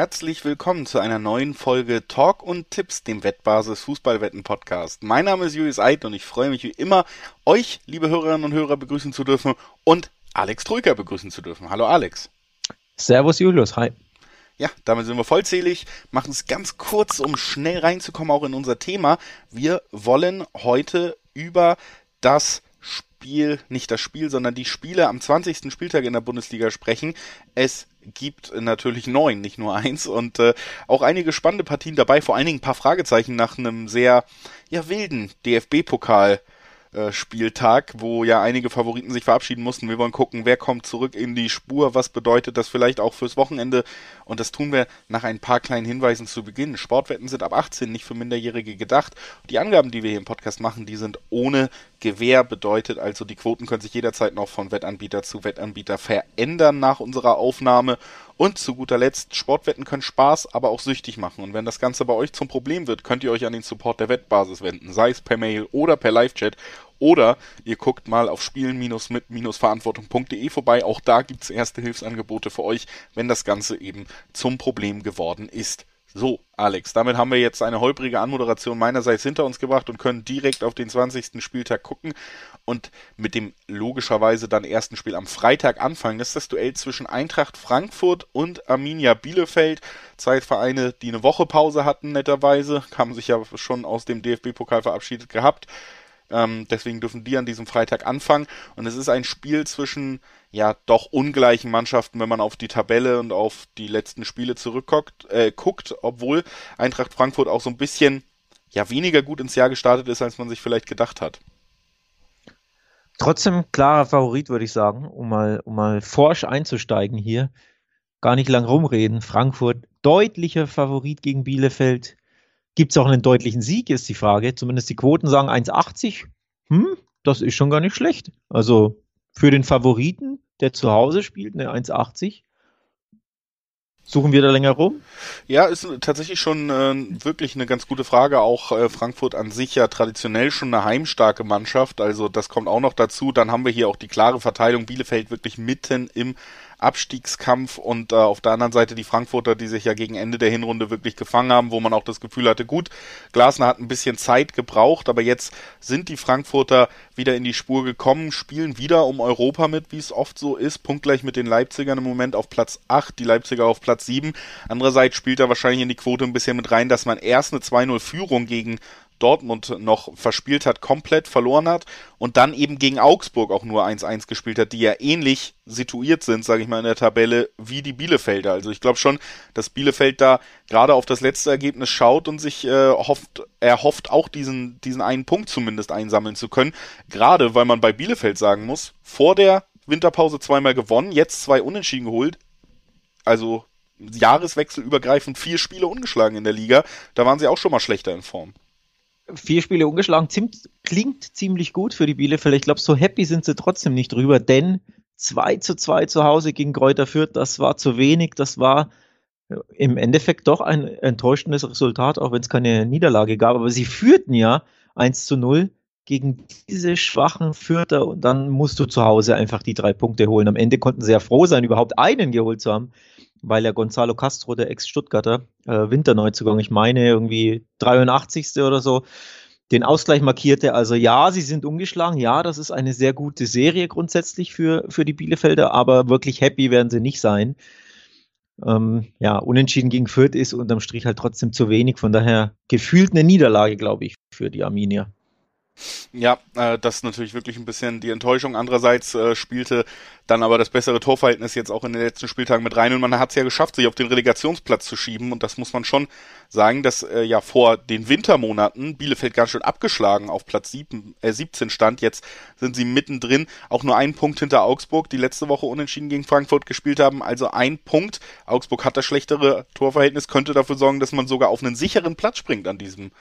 herzlich willkommen zu einer neuen Folge Talk und Tipps, dem Wettbasis Fußballwetten Podcast. Mein Name ist Julius Eid und ich freue mich wie immer, euch, liebe Hörerinnen und Hörer, begrüßen zu dürfen und Alex Trüker begrüßen zu dürfen. Hallo Alex. Servus Julius, hi. Ja, damit sind wir vollzählig, machen es ganz kurz, um schnell reinzukommen auch in unser Thema. Wir wollen heute über das Spiel, nicht das Spiel, sondern die Spiele am 20. Spieltag in der Bundesliga sprechen. Es gibt natürlich neun, nicht nur eins und äh, auch einige spannende Partien dabei, vor allen Dingen ein paar Fragezeichen nach einem sehr ja wilden DFB-Pokal Spieltag, wo ja einige Favoriten sich verabschieden mussten. Wir wollen gucken, wer kommt zurück in die Spur, was bedeutet das vielleicht auch fürs Wochenende und das tun wir nach ein paar kleinen Hinweisen zu Beginn. Sportwetten sind ab 18 nicht für Minderjährige gedacht. Die Angaben, die wir hier im Podcast machen, die sind ohne Gewähr bedeutet also, die Quoten können sich jederzeit noch von Wettanbieter zu Wettanbieter verändern nach unserer Aufnahme und zu guter Letzt, Sportwetten können Spaß, aber auch süchtig machen. Und wenn das Ganze bei euch zum Problem wird, könnt ihr euch an den Support der Wettbasis wenden, sei es per Mail oder per Live-Chat. Oder ihr guckt mal auf spielen-mit-verantwortung.de vorbei. Auch da gibt's erste Hilfsangebote für euch, wenn das Ganze eben zum Problem geworden ist. So, Alex, damit haben wir jetzt eine holprige Anmoderation meinerseits hinter uns gebracht und können direkt auf den 20. Spieltag gucken und mit dem logischerweise dann ersten Spiel am Freitag anfangen. Ist das Duell zwischen Eintracht Frankfurt und Arminia Bielefeld. Zwei Vereine, die eine Woche Pause hatten, netterweise, haben sich ja schon aus dem DFB-Pokal verabschiedet gehabt. Ähm, deswegen dürfen die an diesem Freitag anfangen. Und es ist ein Spiel zwischen ja doch ungleichen Mannschaften, wenn man auf die Tabelle und auf die letzten Spiele zurückguckt, äh, guckt, obwohl Eintracht Frankfurt auch so ein bisschen ja weniger gut ins Jahr gestartet ist, als man sich vielleicht gedacht hat. Trotzdem klarer Favorit, würde ich sagen, um mal, um mal forsch einzusteigen hier. Gar nicht lang rumreden. Frankfurt deutlicher Favorit gegen Bielefeld. Gibt es auch einen deutlichen Sieg, ist die Frage. Zumindest die Quoten sagen 1,80. Hm, das ist schon gar nicht schlecht. Also für den Favoriten, der zu Hause spielt, eine 1,80. Suchen wir da länger rum? Ja, ist tatsächlich schon äh, wirklich eine ganz gute Frage. Auch äh, Frankfurt an sich ja traditionell schon eine heimstarke Mannschaft. Also das kommt auch noch dazu. Dann haben wir hier auch die klare Verteilung. Bielefeld wirklich mitten im Abstiegskampf und äh, auf der anderen Seite die Frankfurter, die sich ja gegen Ende der Hinrunde wirklich gefangen haben, wo man auch das Gefühl hatte, gut, Glasner hat ein bisschen Zeit gebraucht, aber jetzt sind die Frankfurter wieder in die Spur gekommen, spielen wieder um Europa mit, wie es oft so ist, punktgleich mit den Leipzigern im Moment auf Platz 8, die Leipziger auf Platz 7. Andererseits spielt er wahrscheinlich in die Quote ein bisschen mit rein, dass man erst eine 2-0 Führung gegen Dortmund noch verspielt hat, komplett verloren hat und dann eben gegen Augsburg auch nur 1-1 gespielt hat, die ja ähnlich situiert sind, sage ich mal, in der Tabelle wie die Bielefelder. Also ich glaube schon, dass Bielefeld da gerade auf das letzte Ergebnis schaut und sich äh, hofft, er hofft auch diesen, diesen einen Punkt zumindest einsammeln zu können. Gerade weil man bei Bielefeld sagen muss, vor der Winterpause zweimal gewonnen, jetzt zwei Unentschieden geholt. Also Jahreswechsel übergreifend vier Spiele ungeschlagen in der Liga. Da waren sie auch schon mal schlechter in Form vier Spiele ungeschlagen, klingt ziemlich gut für die Bielefeld. Ich glaube, so happy sind sie trotzdem nicht drüber, denn 2 zu 2 zu Hause gegen Kräuter Fürth, das war zu wenig, das war äh, im Endeffekt doch ein enttäuschendes Resultat, auch wenn es keine Niederlage gab. Aber sie führten ja 1 zu 0 gegen diese schwachen Fürther und dann musst du zu Hause einfach die drei Punkte holen. Am Ende konnten sie ja froh sein, überhaupt einen geholt zu haben weil ja Gonzalo Castro, der Ex-Stuttgarter, äh, Winterneuzugang, ich meine irgendwie 83. oder so, den Ausgleich markierte. Also ja, sie sind umgeschlagen. Ja, das ist eine sehr gute Serie grundsätzlich für, für die Bielefelder, aber wirklich happy werden sie nicht sein. Ähm, ja, unentschieden gegen Fürth ist unterm Strich halt trotzdem zu wenig. Von daher gefühlt eine Niederlage, glaube ich, für die Arminia. Ja, äh, das ist natürlich wirklich ein bisschen die Enttäuschung. Andererseits äh, spielte dann aber das bessere Torverhältnis jetzt auch in den letzten Spieltagen mit rein und man hat es ja geschafft, sich auf den Relegationsplatz zu schieben und das muss man schon sagen, dass äh, ja vor den Wintermonaten Bielefeld ganz schön abgeschlagen auf Platz 7, äh, 17 stand. Jetzt sind sie mittendrin, auch nur einen Punkt hinter Augsburg, die letzte Woche unentschieden gegen Frankfurt gespielt haben. Also ein Punkt. Augsburg hat das schlechtere Torverhältnis, könnte dafür sorgen, dass man sogar auf einen sicheren Platz springt an diesem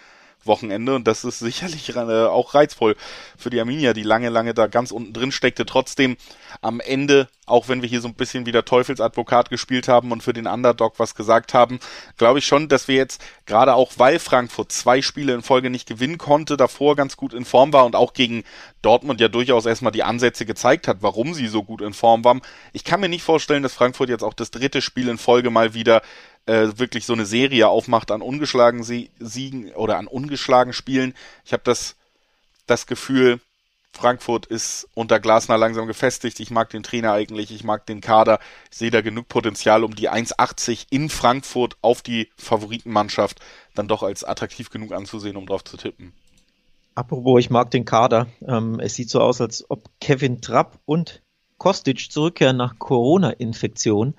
Wochenende und das ist sicherlich äh, auch reizvoll für die Arminia, die lange, lange da ganz unten drin steckte. Trotzdem am Ende, auch wenn wir hier so ein bisschen wieder Teufelsadvokat gespielt haben und für den Underdog was gesagt haben, glaube ich schon, dass wir jetzt gerade auch, weil Frankfurt zwei Spiele in Folge nicht gewinnen konnte, davor ganz gut in Form war und auch gegen Dortmund ja durchaus erstmal die Ansätze gezeigt hat, warum sie so gut in Form waren. Ich kann mir nicht vorstellen, dass Frankfurt jetzt auch das dritte Spiel in Folge mal wieder äh, wirklich so eine Serie aufmacht an ungeschlagen Siegen oder an ungeschlagen Spielen. Ich habe das, das Gefühl, Frankfurt ist unter Glasner langsam gefestigt. Ich mag den Trainer eigentlich, ich mag den Kader. Ich sehe da genug Potenzial, um die 1,80 in Frankfurt auf die Favoritenmannschaft dann doch als attraktiv genug anzusehen, um drauf zu tippen. Apropos, ich mag den Kader. Ähm, es sieht so aus, als ob Kevin Trapp und Kostic zurückkehren nach Corona-Infektion.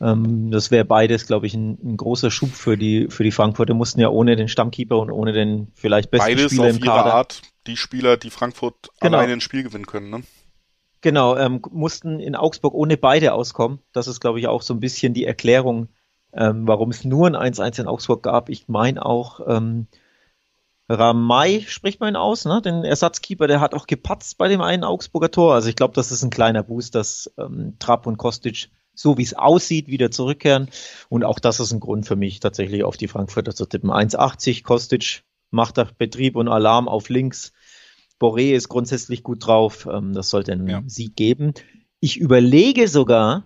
Ähm, das wäre beides, glaube ich, ein, ein, großer Schub für die, für die Frankfurter. Mussten ja ohne den Stammkeeper und ohne den vielleicht besten beides Spieler im Kader. Art die Spieler, die Frankfurt genau. alleine ein Spiel gewinnen können, ne? Genau, ähm, mussten in Augsburg ohne beide auskommen. Das ist, glaube ich, auch so ein bisschen die Erklärung, ähm, warum es nur ein 1-1 in Augsburg gab. Ich meine auch, ähm, Ramay spricht man ihn aus, ne? Den Ersatzkeeper, der hat auch gepatzt bei dem einen Augsburger Tor. Also ich glaube, das ist ein kleiner Boost, dass ähm, Trapp und Kostic so wie es aussieht, wieder zurückkehren. Und auch das ist ein Grund für mich, tatsächlich auf die Frankfurter zu tippen. 1,80 Kostic macht da Betrieb und Alarm auf links. Boré ist grundsätzlich gut drauf. Ähm, das sollte einen ja. Sieg geben. Ich überlege sogar,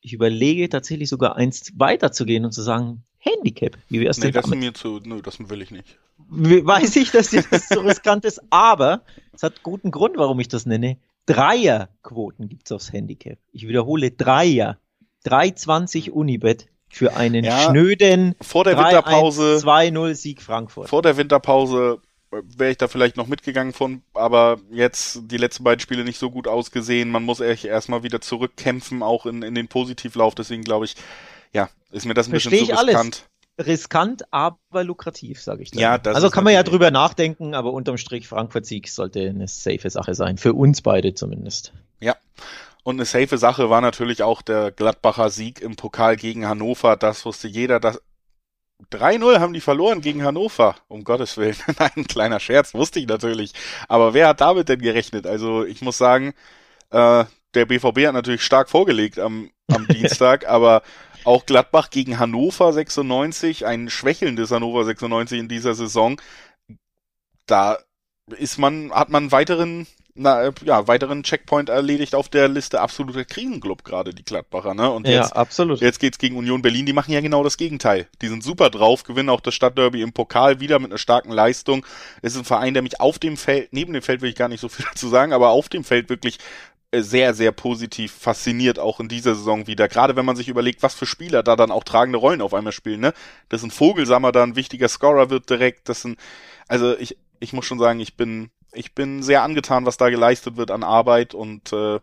ich überlege tatsächlich sogar eins weiterzugehen und zu sagen, Handicap. Wie wär's nee, denn das damit? mir zu, nö, das will ich nicht. Weiß ich, dass das so riskant ist, aber es hat guten Grund, warum ich das nenne. Dreierquoten gibt's aufs Handicap. Ich wiederhole, Dreier. 320 Unibet für einen ja, schnöden vor der Winterpause 2-0 Sieg Frankfurt. Vor der Winterpause wäre ich da vielleicht noch mitgegangen von, aber jetzt die letzten beiden Spiele nicht so gut ausgesehen. Man muss echt erstmal wieder zurückkämpfen, auch in, in den Positivlauf. Deswegen glaube ich, ja, ist mir das ein Versteh bisschen zu riskant. Alles. Riskant, aber lukrativ, sage ich. Dann. Ja, das also kann man ja drüber nachdenken, aber unterm Strich Frankfurt-Sieg sollte eine safe Sache sein. Für uns beide zumindest. Ja. Und eine safe Sache war natürlich auch der Gladbacher Sieg im Pokal gegen Hannover. Das wusste jeder, dass 3-0 haben die verloren gegen Hannover, um Gottes Willen. Nein, kleiner Scherz, wusste ich natürlich. Aber wer hat damit denn gerechnet? Also ich muss sagen, äh, der BVB hat natürlich stark vorgelegt am, am Dienstag, aber auch Gladbach gegen Hannover 96, ein schwächelndes Hannover 96 in dieser Saison. Da ist man, hat man weiteren na, ja, weiteren Checkpoint erledigt auf der Liste absoluter Krisenclub gerade, die Gladbacher, ne? Und jetzt, ja, absolut. jetzt geht's gegen Union Berlin, die machen ja genau das Gegenteil. Die sind super drauf, gewinnen auch das Stadtderby im Pokal wieder mit einer starken Leistung. Es ist ein Verein, der mich auf dem Feld, neben dem Feld will ich gar nicht so viel dazu sagen, aber auf dem Feld wirklich sehr, sehr positiv fasziniert, auch in dieser Saison wieder. Gerade wenn man sich überlegt, was für Spieler da dann auch tragende Rollen auf einmal spielen, ne? Dass ein Vogelsammer da ein wichtiger Scorer wird direkt, das sind, also ich, ich muss schon sagen, ich bin ich bin sehr angetan, was da geleistet wird an Arbeit und äh,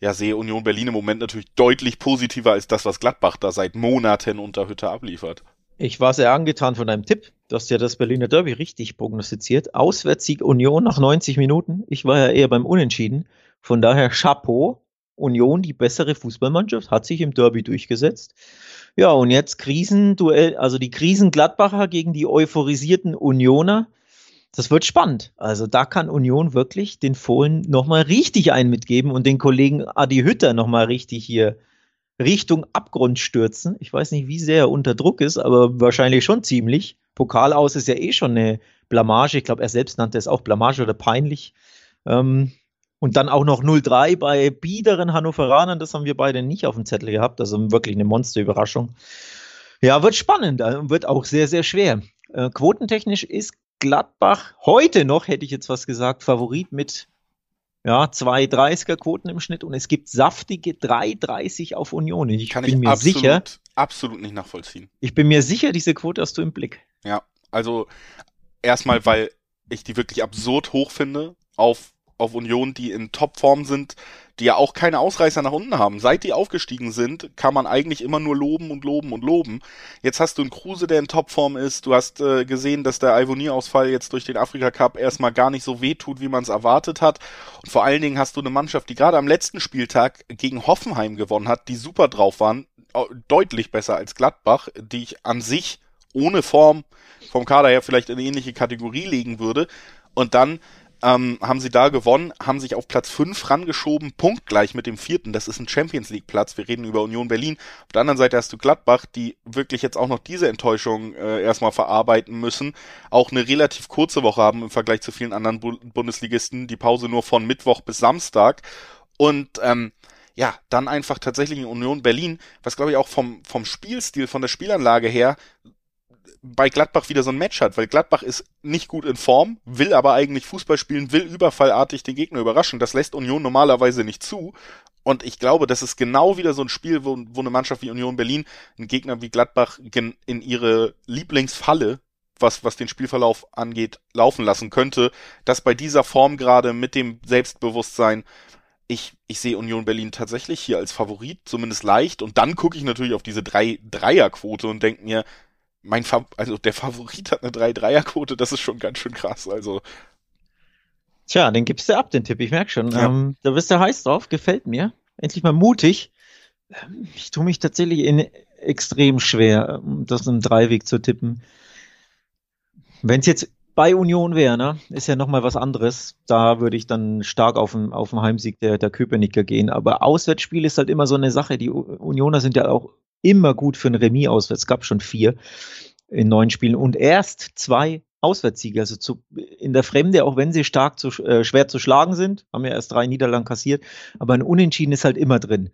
ja, sehe Union Berlin im Moment natürlich deutlich positiver als das, was Gladbach da seit Monaten unter Hütte abliefert. Ich war sehr angetan von deinem Tipp. Du hast ja das Berliner Derby richtig prognostiziert. Auswärtssieg Union nach 90 Minuten. Ich war ja eher beim Unentschieden. Von daher Chapeau. Union, die bessere Fußballmannschaft, hat sich im Derby durchgesetzt. Ja, und jetzt Krisenduell, also die Krisengladbacher gegen die euphorisierten Unioner das wird spannend. Also da kann Union wirklich den Fohlen nochmal richtig einen mitgeben und den Kollegen Adi Hütter nochmal richtig hier Richtung Abgrund stürzen. Ich weiß nicht, wie sehr er unter Druck ist, aber wahrscheinlich schon ziemlich. Pokal aus ist ja eh schon eine Blamage. Ich glaube, er selbst nannte es auch Blamage oder peinlich. Ähm, und dann auch noch 0-3 bei biederen Hannoveranern. Das haben wir beide nicht auf dem Zettel gehabt. Also wirklich eine Monsterüberraschung. Ja, wird spannend. Äh, wird auch sehr, sehr schwer. Äh, quotentechnisch ist Gladbach heute noch, hätte ich jetzt was gesagt, Favorit mit ja, 2,30er Quoten im Schnitt und es gibt saftige 3,30 auf Union. Ich Kann bin ich mir absolut, sicher, absolut nicht nachvollziehen. Ich bin mir sicher, diese Quote hast du im Blick. Ja, also erstmal, weil ich die wirklich absurd hoch finde auf auf Union, die in Topform sind, die ja auch keine Ausreißer nach unten haben. Seit die aufgestiegen sind, kann man eigentlich immer nur loben und loben und loben. Jetzt hast du einen Kruse, der in Topform ist. Du hast äh, gesehen, dass der Ivonie-Ausfall jetzt durch den Afrika Cup erstmal gar nicht so wehtut, wie man es erwartet hat. Und vor allen Dingen hast du eine Mannschaft, die gerade am letzten Spieltag gegen Hoffenheim gewonnen hat, die super drauf waren, deutlich besser als Gladbach, die ich an sich ohne Form vom Kader her vielleicht in eine ähnliche Kategorie legen würde. Und dann ähm, haben sie da gewonnen, haben sich auf Platz 5 rangeschoben, punktgleich mit dem vierten. Das ist ein Champions League Platz. Wir reden über Union Berlin. Auf der anderen Seite hast du Gladbach, die wirklich jetzt auch noch diese Enttäuschung äh, erstmal verarbeiten müssen. Auch eine relativ kurze Woche haben im Vergleich zu vielen anderen Bu Bundesligisten. Die Pause nur von Mittwoch bis Samstag. Und ähm, ja, dann einfach tatsächlich in Union Berlin, was glaube ich auch vom, vom Spielstil, von der Spielanlage her bei Gladbach wieder so ein Match hat, weil Gladbach ist nicht gut in Form, will aber eigentlich Fußball spielen, will überfallartig den Gegner überraschen. Das lässt Union normalerweise nicht zu. Und ich glaube, das ist genau wieder so ein Spiel, wo, wo eine Mannschaft wie Union Berlin einen Gegner wie Gladbach in ihre Lieblingsfalle was, was den Spielverlauf angeht, laufen lassen könnte, dass bei dieser Form gerade mit dem Selbstbewusstsein ich, ich sehe Union Berlin tatsächlich hier als Favorit, zumindest leicht. Und dann gucke ich natürlich auf diese drei Dreierquote und denke mir, mein Fa also der Favorit hat eine drei Dreierquote, das ist schon ganz schön krass. Also Tja, den gibst du ab, den Tipp. Ich merke schon. Ja. Ähm, da bist du heiß drauf, gefällt mir. Endlich mal mutig. Ich tue mich tatsächlich in extrem schwer, das im Dreiweg zu tippen. Wenn es jetzt bei Union wäre, ne, ist ja nochmal was anderes. Da würde ich dann stark auf den, auf den Heimsieg der, der Köpenicker gehen. Aber Auswärtsspiel ist halt immer so eine Sache. Die Unioner sind ja auch immer gut für ein Remis auswärts. Es gab schon vier in neun Spielen und erst zwei Auswärtssiege. Also zu, in der Fremde, auch wenn sie stark zu, äh, schwer zu schlagen sind, haben ja erst drei Niederlagen kassiert, aber ein Unentschieden ist halt immer drin.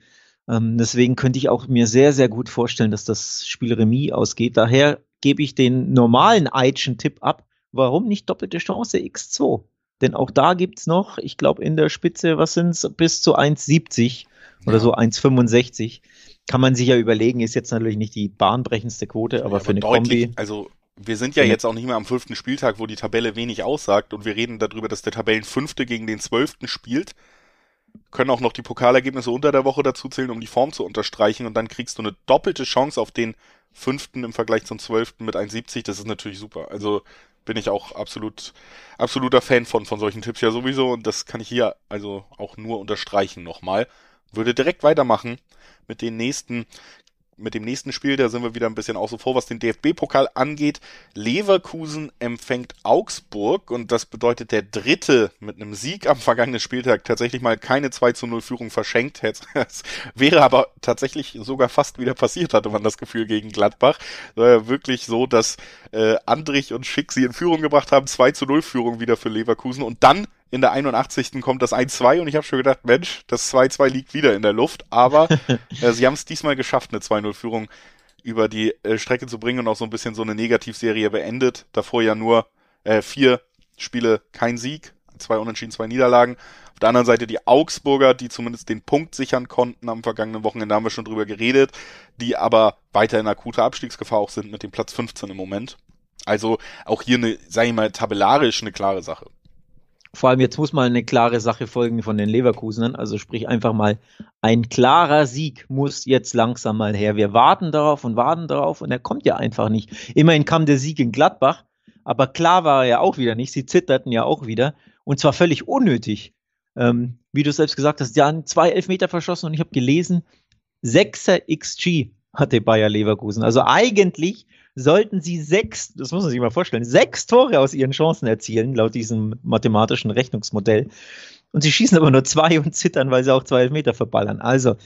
Ähm, deswegen könnte ich auch mir sehr, sehr gut vorstellen, dass das Spiel Remis ausgeht. Daher gebe ich den normalen Eitchen-Tipp ab warum nicht doppelte Chance X2? Denn auch da gibt es noch, ich glaube, in der Spitze, was sind es, bis zu 1,70 ja. oder so 1,65. Kann man sich ja überlegen, ist jetzt natürlich nicht die bahnbrechendste Quote, aber, ja, aber für eine deutlich, Kombi. Also wir sind ja jetzt auch nicht mehr am fünften Spieltag, wo die Tabelle wenig aussagt und wir reden darüber, dass der Tabellenfünfte gegen den Zwölften spielt. Können auch noch die Pokalergebnisse unter der Woche dazu zählen, um die Form zu unterstreichen und dann kriegst du eine doppelte Chance auf den Fünften im Vergleich zum Zwölften mit 1,70. Das ist natürlich super. Also bin ich auch absolut, absoluter Fan von, von solchen Tipps ja sowieso und das kann ich hier also auch nur unterstreichen nochmal. Würde direkt weitermachen mit den nächsten mit dem nächsten Spiel, da sind wir wieder ein bisschen außen vor, was den DFB-Pokal angeht. Leverkusen empfängt Augsburg und das bedeutet der dritte mit einem Sieg am vergangenen Spieltag tatsächlich mal keine 2 zu 0 Führung verschenkt. Es wäre aber tatsächlich sogar fast wieder passiert, hatte man das Gefühl gegen Gladbach. War wirklich so, dass äh, Andrich und Schick sie in Führung gebracht haben, 2 zu 0 Führung wieder für Leverkusen und dann in der 81. kommt das 1-2 und ich habe schon gedacht, Mensch, das 2-2 liegt wieder in der Luft, aber äh, sie haben es diesmal geschafft, eine 2-0-Führung über die äh, Strecke zu bringen und auch so ein bisschen so eine Negativserie beendet. Davor ja nur äh, vier Spiele kein Sieg, zwei Unentschieden, zwei Niederlagen. Auf der anderen Seite die Augsburger, die zumindest den Punkt sichern konnten am vergangenen Wochenende, haben wir schon drüber geredet, die aber weiter in akuter Abstiegsgefahr auch sind mit dem Platz 15 im Moment. Also auch hier eine, sag ich mal, tabellarisch eine klare Sache. Vor allem jetzt muss mal eine klare Sache folgen von den Leverkusenern. Also sprich einfach mal, ein klarer Sieg muss jetzt langsam mal her. Wir warten darauf und warten darauf und er kommt ja einfach nicht. Immerhin kam der Sieg in Gladbach, aber klar war er ja auch wieder nicht. Sie zitterten ja auch wieder und zwar völlig unnötig. Ähm, wie du selbst gesagt hast, ja, zwei Elfmeter verschossen und ich habe gelesen, 6er XG hatte Bayer Leverkusen. Also eigentlich sollten sie sechs, das muss man sich mal vorstellen, sechs Tore aus ihren Chancen erzielen, laut diesem mathematischen Rechnungsmodell. Und sie schießen aber nur zwei und zittern, weil sie auch zwei Meter verballern. Also,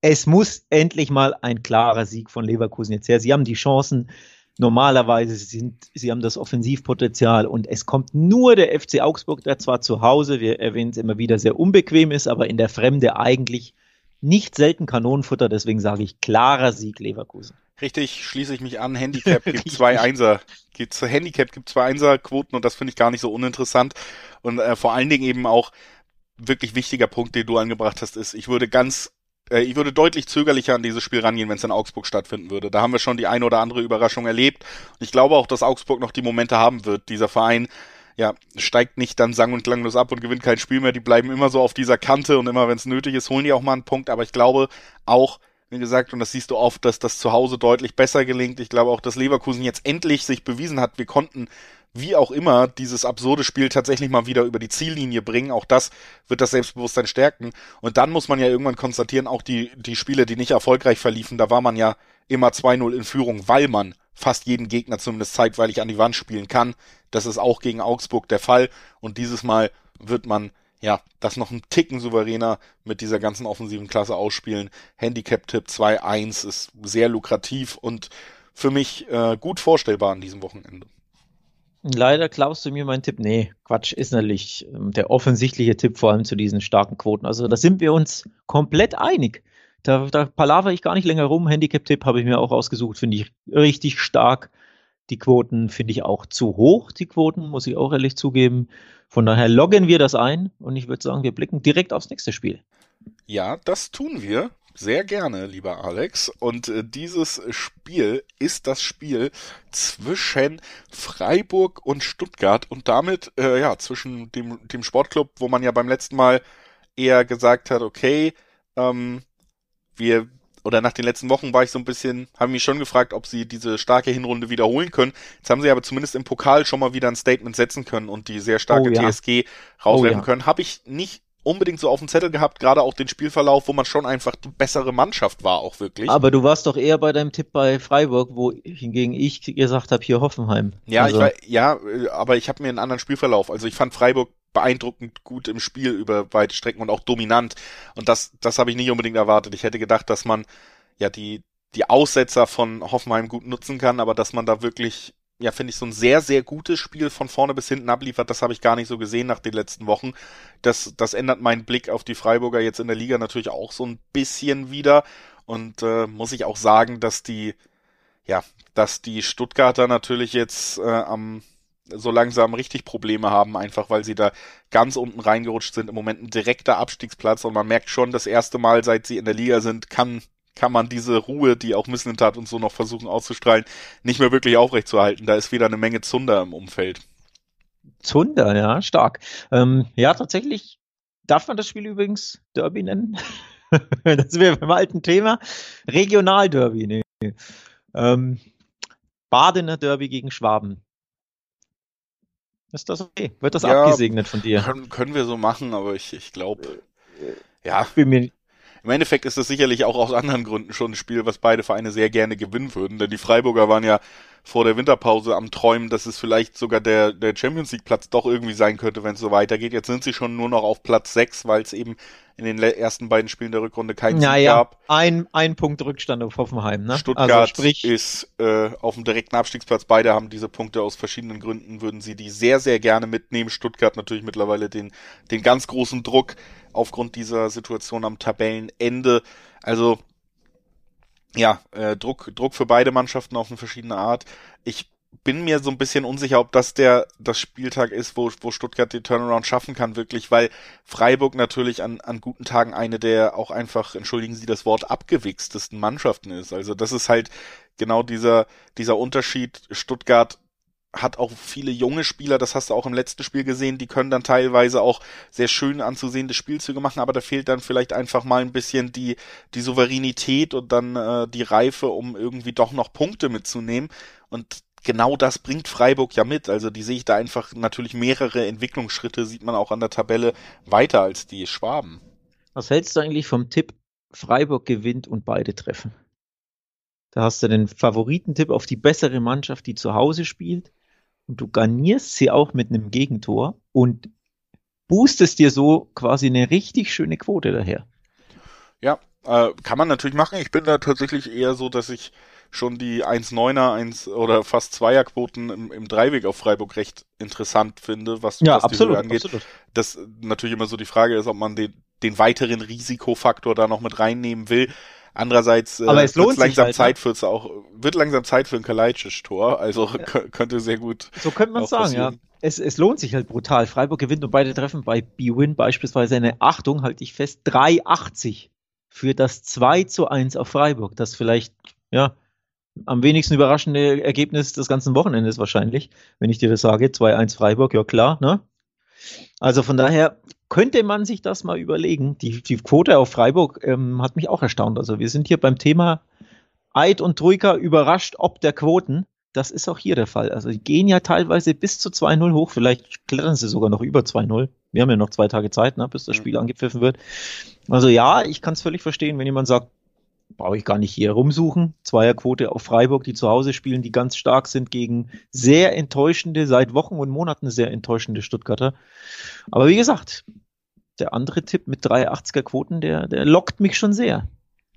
es muss endlich mal ein klarer Sieg von Leverkusen jetzt her. Sie haben die Chancen. Normalerweise sind, sie haben das Offensivpotenzial und es kommt nur der FC Augsburg, der zwar zu Hause, wir erwähnen es immer wieder, sehr unbequem ist, aber in der Fremde eigentlich nicht selten Kanonenfutter. Deswegen sage ich klarer Sieg Leverkusen. Richtig, schließe ich mich an. Handicap gibt zwei Einser. Gibt, Handicap gibt zwei Einser-Quoten und das finde ich gar nicht so uninteressant. Und äh, vor allen Dingen eben auch wirklich wichtiger Punkt, den du angebracht hast, ist, ich würde ganz, äh, ich würde deutlich zögerlicher an dieses Spiel rangehen, wenn es in Augsburg stattfinden würde. Da haben wir schon die eine oder andere Überraschung erlebt. Und ich glaube auch, dass Augsburg noch die Momente haben wird. Dieser Verein, ja, steigt nicht dann sang- und klanglos ab und gewinnt kein Spiel mehr. Die bleiben immer so auf dieser Kante und immer, wenn es nötig ist, holen die auch mal einen Punkt. Aber ich glaube auch, wie gesagt, und das siehst du oft, dass das zu Hause deutlich besser gelingt. Ich glaube auch, dass Leverkusen jetzt endlich sich bewiesen hat, wir konnten wie auch immer dieses absurde Spiel tatsächlich mal wieder über die Ziellinie bringen. Auch das wird das Selbstbewusstsein stärken. Und dann muss man ja irgendwann konstatieren, auch die, die Spiele, die nicht erfolgreich verliefen, da war man ja immer 2-0 in Führung, weil man fast jeden Gegner zumindest zeitweilig an die Wand spielen kann. Das ist auch gegen Augsburg der Fall. Und dieses Mal wird man ja, das noch ein Ticken souveräner mit dieser ganzen offensiven Klasse ausspielen. Handicap-Tipp 2-1 ist sehr lukrativ und für mich äh, gut vorstellbar an diesem Wochenende. Leider klaust du mir meinen Tipp. Nee, Quatsch, ist natürlich ähm, der offensichtliche Tipp, vor allem zu diesen starken Quoten. Also da sind wir uns komplett einig. Da, da palaver ich gar nicht länger rum. Handicap-Tipp habe ich mir auch ausgesucht, finde ich richtig stark. Die Quoten finde ich auch zu hoch, die Quoten, muss ich auch ehrlich zugeben. Von daher loggen wir das ein und ich würde sagen, wir blicken direkt aufs nächste Spiel. Ja, das tun wir. Sehr gerne, lieber Alex. Und äh, dieses Spiel ist das Spiel zwischen Freiburg und Stuttgart und damit äh, ja zwischen dem, dem Sportclub, wo man ja beim letzten Mal eher gesagt hat, okay, ähm, wir oder nach den letzten Wochen war ich so ein bisschen, habe mich schon gefragt, ob sie diese starke Hinrunde wiederholen können. Jetzt haben sie aber zumindest im Pokal schon mal wieder ein Statement setzen können und die sehr starke oh, ja. TSG rauswerfen oh, ja. können. Habe ich nicht unbedingt so auf dem Zettel gehabt, gerade auch den Spielverlauf, wo man schon einfach die bessere Mannschaft war, auch wirklich. Aber du warst doch eher bei deinem Tipp bei Freiburg, wo hingegen ich gesagt habe, hier Hoffenheim. Ja, also. ich war, ja, aber ich habe mir einen anderen Spielverlauf. Also ich fand Freiburg beeindruckend gut im Spiel über weite Strecken und auch dominant. Und das, das habe ich nicht unbedingt erwartet. Ich hätte gedacht, dass man ja die, die Aussetzer von Hoffenheim gut nutzen kann, aber dass man da wirklich ja, finde ich, so ein sehr, sehr gutes Spiel von vorne bis hinten abliefert. Das habe ich gar nicht so gesehen nach den letzten Wochen. Das, das ändert meinen Blick auf die Freiburger jetzt in der Liga natürlich auch so ein bisschen wieder. Und äh, muss ich auch sagen, dass die, ja, dass die Stuttgarter natürlich jetzt äh, am so langsam richtig Probleme haben, einfach weil sie da ganz unten reingerutscht sind. Im Moment ein direkter Abstiegsplatz und man merkt schon, das erste Mal, seit sie in der Liga sind, kann kann man diese Ruhe, die auch Missentat und so noch versuchen auszustrahlen, nicht mehr wirklich aufrechtzuerhalten. Da ist wieder eine Menge Zunder im Umfeld. Zunder, ja, stark. Ähm, ja, tatsächlich darf man das Spiel übrigens Derby nennen. das wäre beim alten Thema. Regionalderby, nee. Ähm, Badener Derby gegen Schwaben. Ist das okay? Wird das ja, abgesegnet von dir? Können, können wir so machen, aber ich, ich glaube, ja. Ich mir im Endeffekt ist es sicherlich auch aus anderen Gründen schon ein Spiel, was beide Vereine sehr gerne gewinnen würden, denn die Freiburger waren ja vor der Winterpause am Träumen, dass es vielleicht sogar der, der Champions League Platz doch irgendwie sein könnte, wenn es so weitergeht. Jetzt sind sie schon nur noch auf Platz 6, weil es eben in den ersten beiden Spielen der Rückrunde keinen ja, Sieg gab. Ein, ein Punkt Rückstand auf Hoffenheim. Ne? Stuttgart also sprich ist äh, auf dem direkten Abstiegsplatz. Beide haben diese Punkte aus verschiedenen Gründen, würden sie die sehr, sehr gerne mitnehmen. Stuttgart natürlich mittlerweile den, den ganz großen Druck aufgrund dieser Situation am Tabellenende. Also ja, äh, Druck, Druck für beide Mannschaften auf eine verschiedene Art. Ich bin mir so ein bisschen unsicher, ob das der das Spieltag ist, wo, wo Stuttgart den Turnaround schaffen kann, wirklich, weil Freiburg natürlich an, an guten Tagen eine der auch einfach, entschuldigen Sie das Wort, abgewichstesten Mannschaften ist. Also das ist halt genau dieser, dieser Unterschied. Stuttgart hat auch viele junge Spieler, das hast du auch im letzten Spiel gesehen, die können dann teilweise auch sehr schön anzusehende Spielzüge machen, aber da fehlt dann vielleicht einfach mal ein bisschen die, die Souveränität und dann äh, die Reife, um irgendwie doch noch Punkte mitzunehmen. Und genau das bringt Freiburg ja mit. Also die sehe ich da einfach natürlich mehrere Entwicklungsschritte, sieht man auch an der Tabelle, weiter als die Schwaben. Was hältst du eigentlich vom Tipp, Freiburg gewinnt und beide treffen? Da hast du den Favoritentipp auf die bessere Mannschaft, die zu Hause spielt und du garnierst sie auch mit einem Gegentor und boostest dir so quasi eine richtig schöne Quote daher. Ja, äh, kann man natürlich machen. Ich bin da tatsächlich eher so, dass ich schon die 1,9er 1 oder fast 2er Quoten im, im Dreiweg auf Freiburg recht interessant finde, was, ja, was absolut, die angeht. Absolut. Das natürlich immer so die Frage ist, ob man den, den weiteren Risikofaktor da noch mit reinnehmen will. Andererseits äh, Aber es lohnt langsam halt, Zeit ne? für auch wird langsam Zeit für ein Kalajdzic-Tor, also ja. könnte sehr gut. So könnte man sagen, passieren. ja. Es, es lohnt sich halt brutal. Freiburg gewinnt und beide treffen bei B-Win beispielsweise eine Achtung, halte ich fest, 3,80 für das 2 zu 1 auf Freiburg. Das vielleicht, ja, am wenigsten überraschende Ergebnis des ganzen Wochenendes wahrscheinlich, wenn ich dir das sage. 2-1 Freiburg, ja klar, ne? Also von daher könnte man sich das mal überlegen. Die, die Quote auf Freiburg ähm, hat mich auch erstaunt. Also wir sind hier beim Thema Eid und Troika überrascht ob der Quoten. Das ist auch hier der Fall. Also die gehen ja teilweise bis zu 2-0 hoch. Vielleicht klettern sie sogar noch über 2-0. Wir haben ja noch zwei Tage Zeit, ne, bis das Spiel angepfiffen wird. Also ja, ich kann es völlig verstehen, wenn jemand sagt, brauche ich gar nicht hier rumsuchen. Zweierquote auf Freiburg, die zu Hause spielen, die ganz stark sind gegen sehr enttäuschende, seit Wochen und Monaten sehr enttäuschende Stuttgarter. Aber wie gesagt, der andere Tipp mit 380er Quoten, der, der lockt mich schon sehr.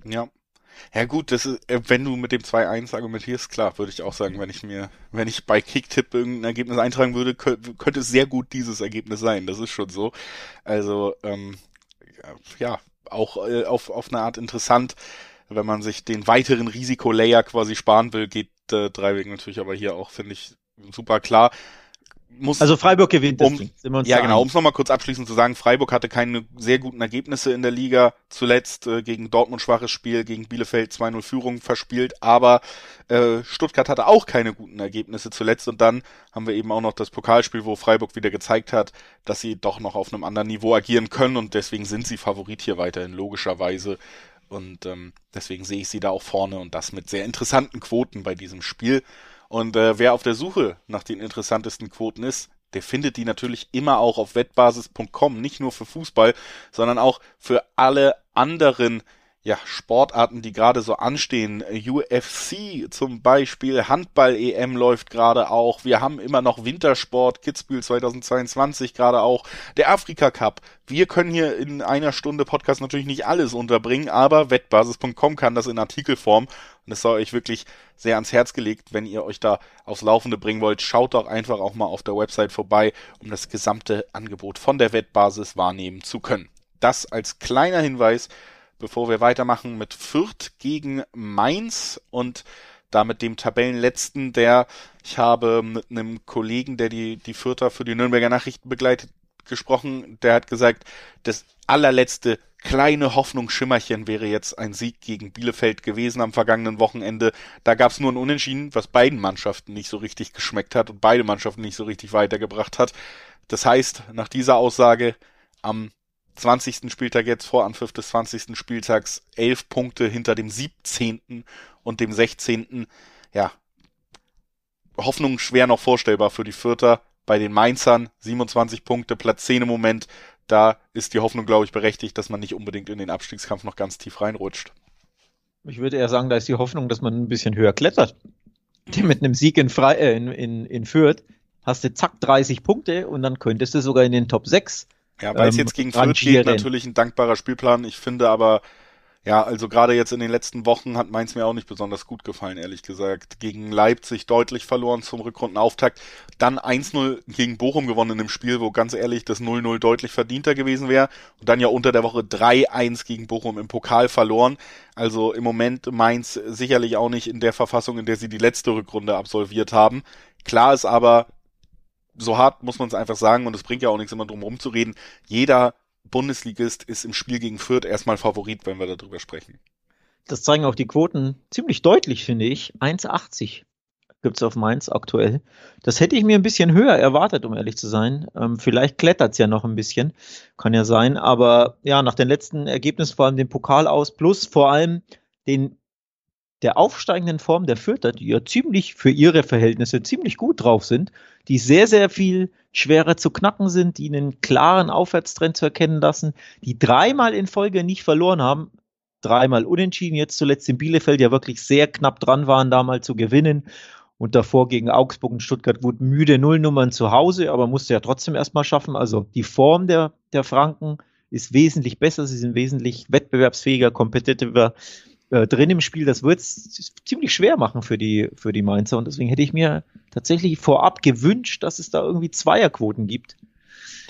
Ja. Ja gut, das ist, äh, wenn du mit dem 2-1 argumentierst, klar, würde ich auch sagen, wenn ich mir, wenn ich bei Kicktipp irgendein Ergebnis eintragen würde, könnte es sehr gut dieses Ergebnis sein. Das ist schon so. Also, ähm, ja, auch äh, auf, auf eine Art interessant, wenn man sich den weiteren Risikolayer quasi sparen will, geht äh, Dreiweg natürlich aber hier auch, finde ich, super klar muss. Also Freiburg gewinnt das um, Ding, Ja, genau. Um es nochmal kurz abschließend zu sagen, Freiburg hatte keine sehr guten Ergebnisse in der Liga. Zuletzt äh, gegen Dortmund schwaches Spiel, gegen Bielefeld 2-0 Führung verspielt, aber äh, Stuttgart hatte auch keine guten Ergebnisse zuletzt und dann haben wir eben auch noch das Pokalspiel, wo Freiburg wieder gezeigt hat, dass sie doch noch auf einem anderen Niveau agieren können und deswegen sind sie Favorit hier weiterhin, logischerweise. Und ähm, deswegen sehe ich sie da auch vorne und das mit sehr interessanten Quoten bei diesem Spiel. Und äh, wer auf der Suche nach den interessantesten Quoten ist, der findet die natürlich immer auch auf wettbasis.com, nicht nur für Fußball, sondern auch für alle anderen ja, Sportarten, die gerade so anstehen. UFC zum Beispiel, Handball-EM läuft gerade auch. Wir haben immer noch Wintersport, Kitzbühel 2022 gerade auch. Der Afrika Cup. Wir können hier in einer Stunde Podcast natürlich nicht alles unterbringen, aber wettbasis.com kann das in Artikelform. Und es soll euch wirklich sehr ans Herz gelegt, wenn ihr euch da aufs Laufende bringen wollt. Schaut doch einfach auch mal auf der Website vorbei, um das gesamte Angebot von der Wettbasis wahrnehmen zu können. Das als kleiner Hinweis bevor wir weitermachen mit Fürth gegen Mainz und damit dem Tabellenletzten, der ich habe mit einem Kollegen, der die, die Fürther für die Nürnberger Nachrichten begleitet, gesprochen, der hat gesagt, das allerletzte kleine Hoffnungsschimmerchen wäre jetzt ein Sieg gegen Bielefeld gewesen am vergangenen Wochenende. Da gab es nur ein Unentschieden, was beiden Mannschaften nicht so richtig geschmeckt hat und beide Mannschaften nicht so richtig weitergebracht hat. Das heißt, nach dieser Aussage am 20. Spieltag jetzt vor Anpfiff des 20. Spieltags elf Punkte hinter dem 17. und dem 16. Ja, Hoffnung schwer noch vorstellbar für die Vierter. Bei den Mainzern 27 Punkte, Platz 10 im Moment. Da ist die Hoffnung, glaube ich, berechtigt, dass man nicht unbedingt in den Abstiegskampf noch ganz tief reinrutscht. Ich würde eher sagen, da ist die Hoffnung, dass man ein bisschen höher klettert. Mit einem Sieg in, Fre äh, in, in, in Fürth hast du zack 30 Punkte und dann könntest du sogar in den Top 6 ja, weil es ähm, jetzt gegen Fürth geht, natürlich ein dankbarer Spielplan. Ich finde aber, ja, also gerade jetzt in den letzten Wochen hat Mainz mir auch nicht besonders gut gefallen, ehrlich gesagt. Gegen Leipzig deutlich verloren zum Rückrundenauftakt. Dann 1-0 gegen Bochum gewonnen in dem Spiel, wo ganz ehrlich das 0-0 deutlich verdienter gewesen wäre. Und dann ja unter der Woche 3-1 gegen Bochum im Pokal verloren. Also im Moment Mainz sicherlich auch nicht in der Verfassung, in der sie die letzte Rückrunde absolviert haben. Klar ist aber, so hart muss man es einfach sagen und es bringt ja auch nichts immer drum rumzureden. Jeder Bundesligist ist im Spiel gegen Fürth erstmal Favorit, wenn wir darüber sprechen. Das zeigen auch die Quoten ziemlich deutlich, finde ich. 1,80 gibt's auf Mainz aktuell. Das hätte ich mir ein bisschen höher erwartet, um ehrlich zu sein. Ähm, vielleicht klettert's ja noch ein bisschen, kann ja sein. Aber ja, nach den letzten Ergebnissen, vor allem den Pokal aus, plus vor allem den der aufsteigenden Form der Fürther, die ja ziemlich für ihre Verhältnisse ziemlich gut drauf sind, die sehr, sehr viel schwerer zu knacken sind, die einen klaren Aufwärtstrend zu erkennen lassen, die dreimal in Folge nicht verloren haben, dreimal unentschieden, jetzt zuletzt in Bielefeld ja wirklich sehr knapp dran waren, da mal zu gewinnen. Und davor gegen Augsburg und Stuttgart wurden müde Nullnummern zu Hause, aber musste ja trotzdem erstmal schaffen. Also die Form der, der Franken ist wesentlich besser, sie sind wesentlich wettbewerbsfähiger, kompetitiver äh, drin im Spiel, das wird es ziemlich schwer machen für die, für die Mainzer. Und deswegen hätte ich mir tatsächlich vorab gewünscht, dass es da irgendwie Zweierquoten gibt.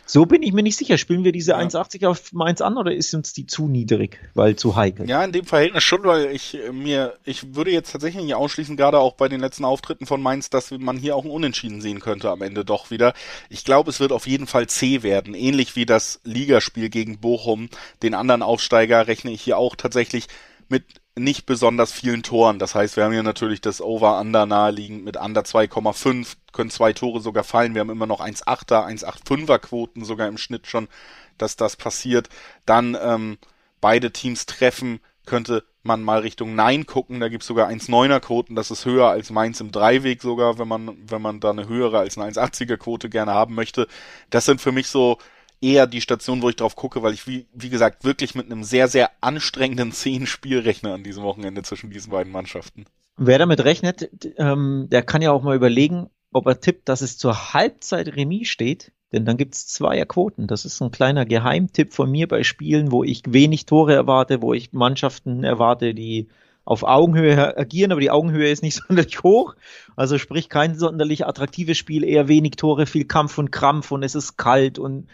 So bin ich mir nicht sicher. Spielen wir diese ja. 1,80 auf Mainz an oder ist uns die zu niedrig, weil zu heikel? Ja, in dem Verhältnis schon, weil ich äh, mir, ich würde jetzt tatsächlich nicht ausschließen, gerade auch bei den letzten Auftritten von Mainz, dass man hier auch ein Unentschieden sehen könnte am Ende doch wieder. Ich glaube, es wird auf jeden Fall C werden, ähnlich wie das Ligaspiel gegen Bochum. Den anderen Aufsteiger rechne ich hier auch tatsächlich mit nicht besonders vielen Toren. Das heißt, wir haben hier natürlich das Over-Under naheliegend mit Under 2,5, können zwei Tore sogar fallen. Wir haben immer noch 1,8er, 1,85er Quoten sogar im Schnitt schon, dass das passiert. Dann ähm, beide Teams treffen, könnte man mal Richtung Nein gucken. Da gibt's sogar 1,9er Quoten. Das ist höher als Mainz im Dreiweg sogar, wenn man, wenn man da eine höhere als eine 1,80er Quote gerne haben möchte. Das sind für mich so eher die Station, wo ich drauf gucke, weil ich, wie, wie gesagt, wirklich mit einem sehr, sehr anstrengenden Zehn-Spiel rechne an diesem Wochenende zwischen diesen beiden Mannschaften. Wer damit rechnet, ähm, der kann ja auch mal überlegen, ob er tippt, dass es zur Halbzeit Remis steht, denn dann gibt es Zweierquoten. Das ist ein kleiner Geheimtipp von mir bei Spielen, wo ich wenig Tore erwarte, wo ich Mannschaften erwarte, die auf Augenhöhe agieren, aber die Augenhöhe ist nicht sonderlich hoch. Also sprich kein sonderlich attraktives Spiel, eher wenig Tore, viel Kampf und Krampf und es ist kalt und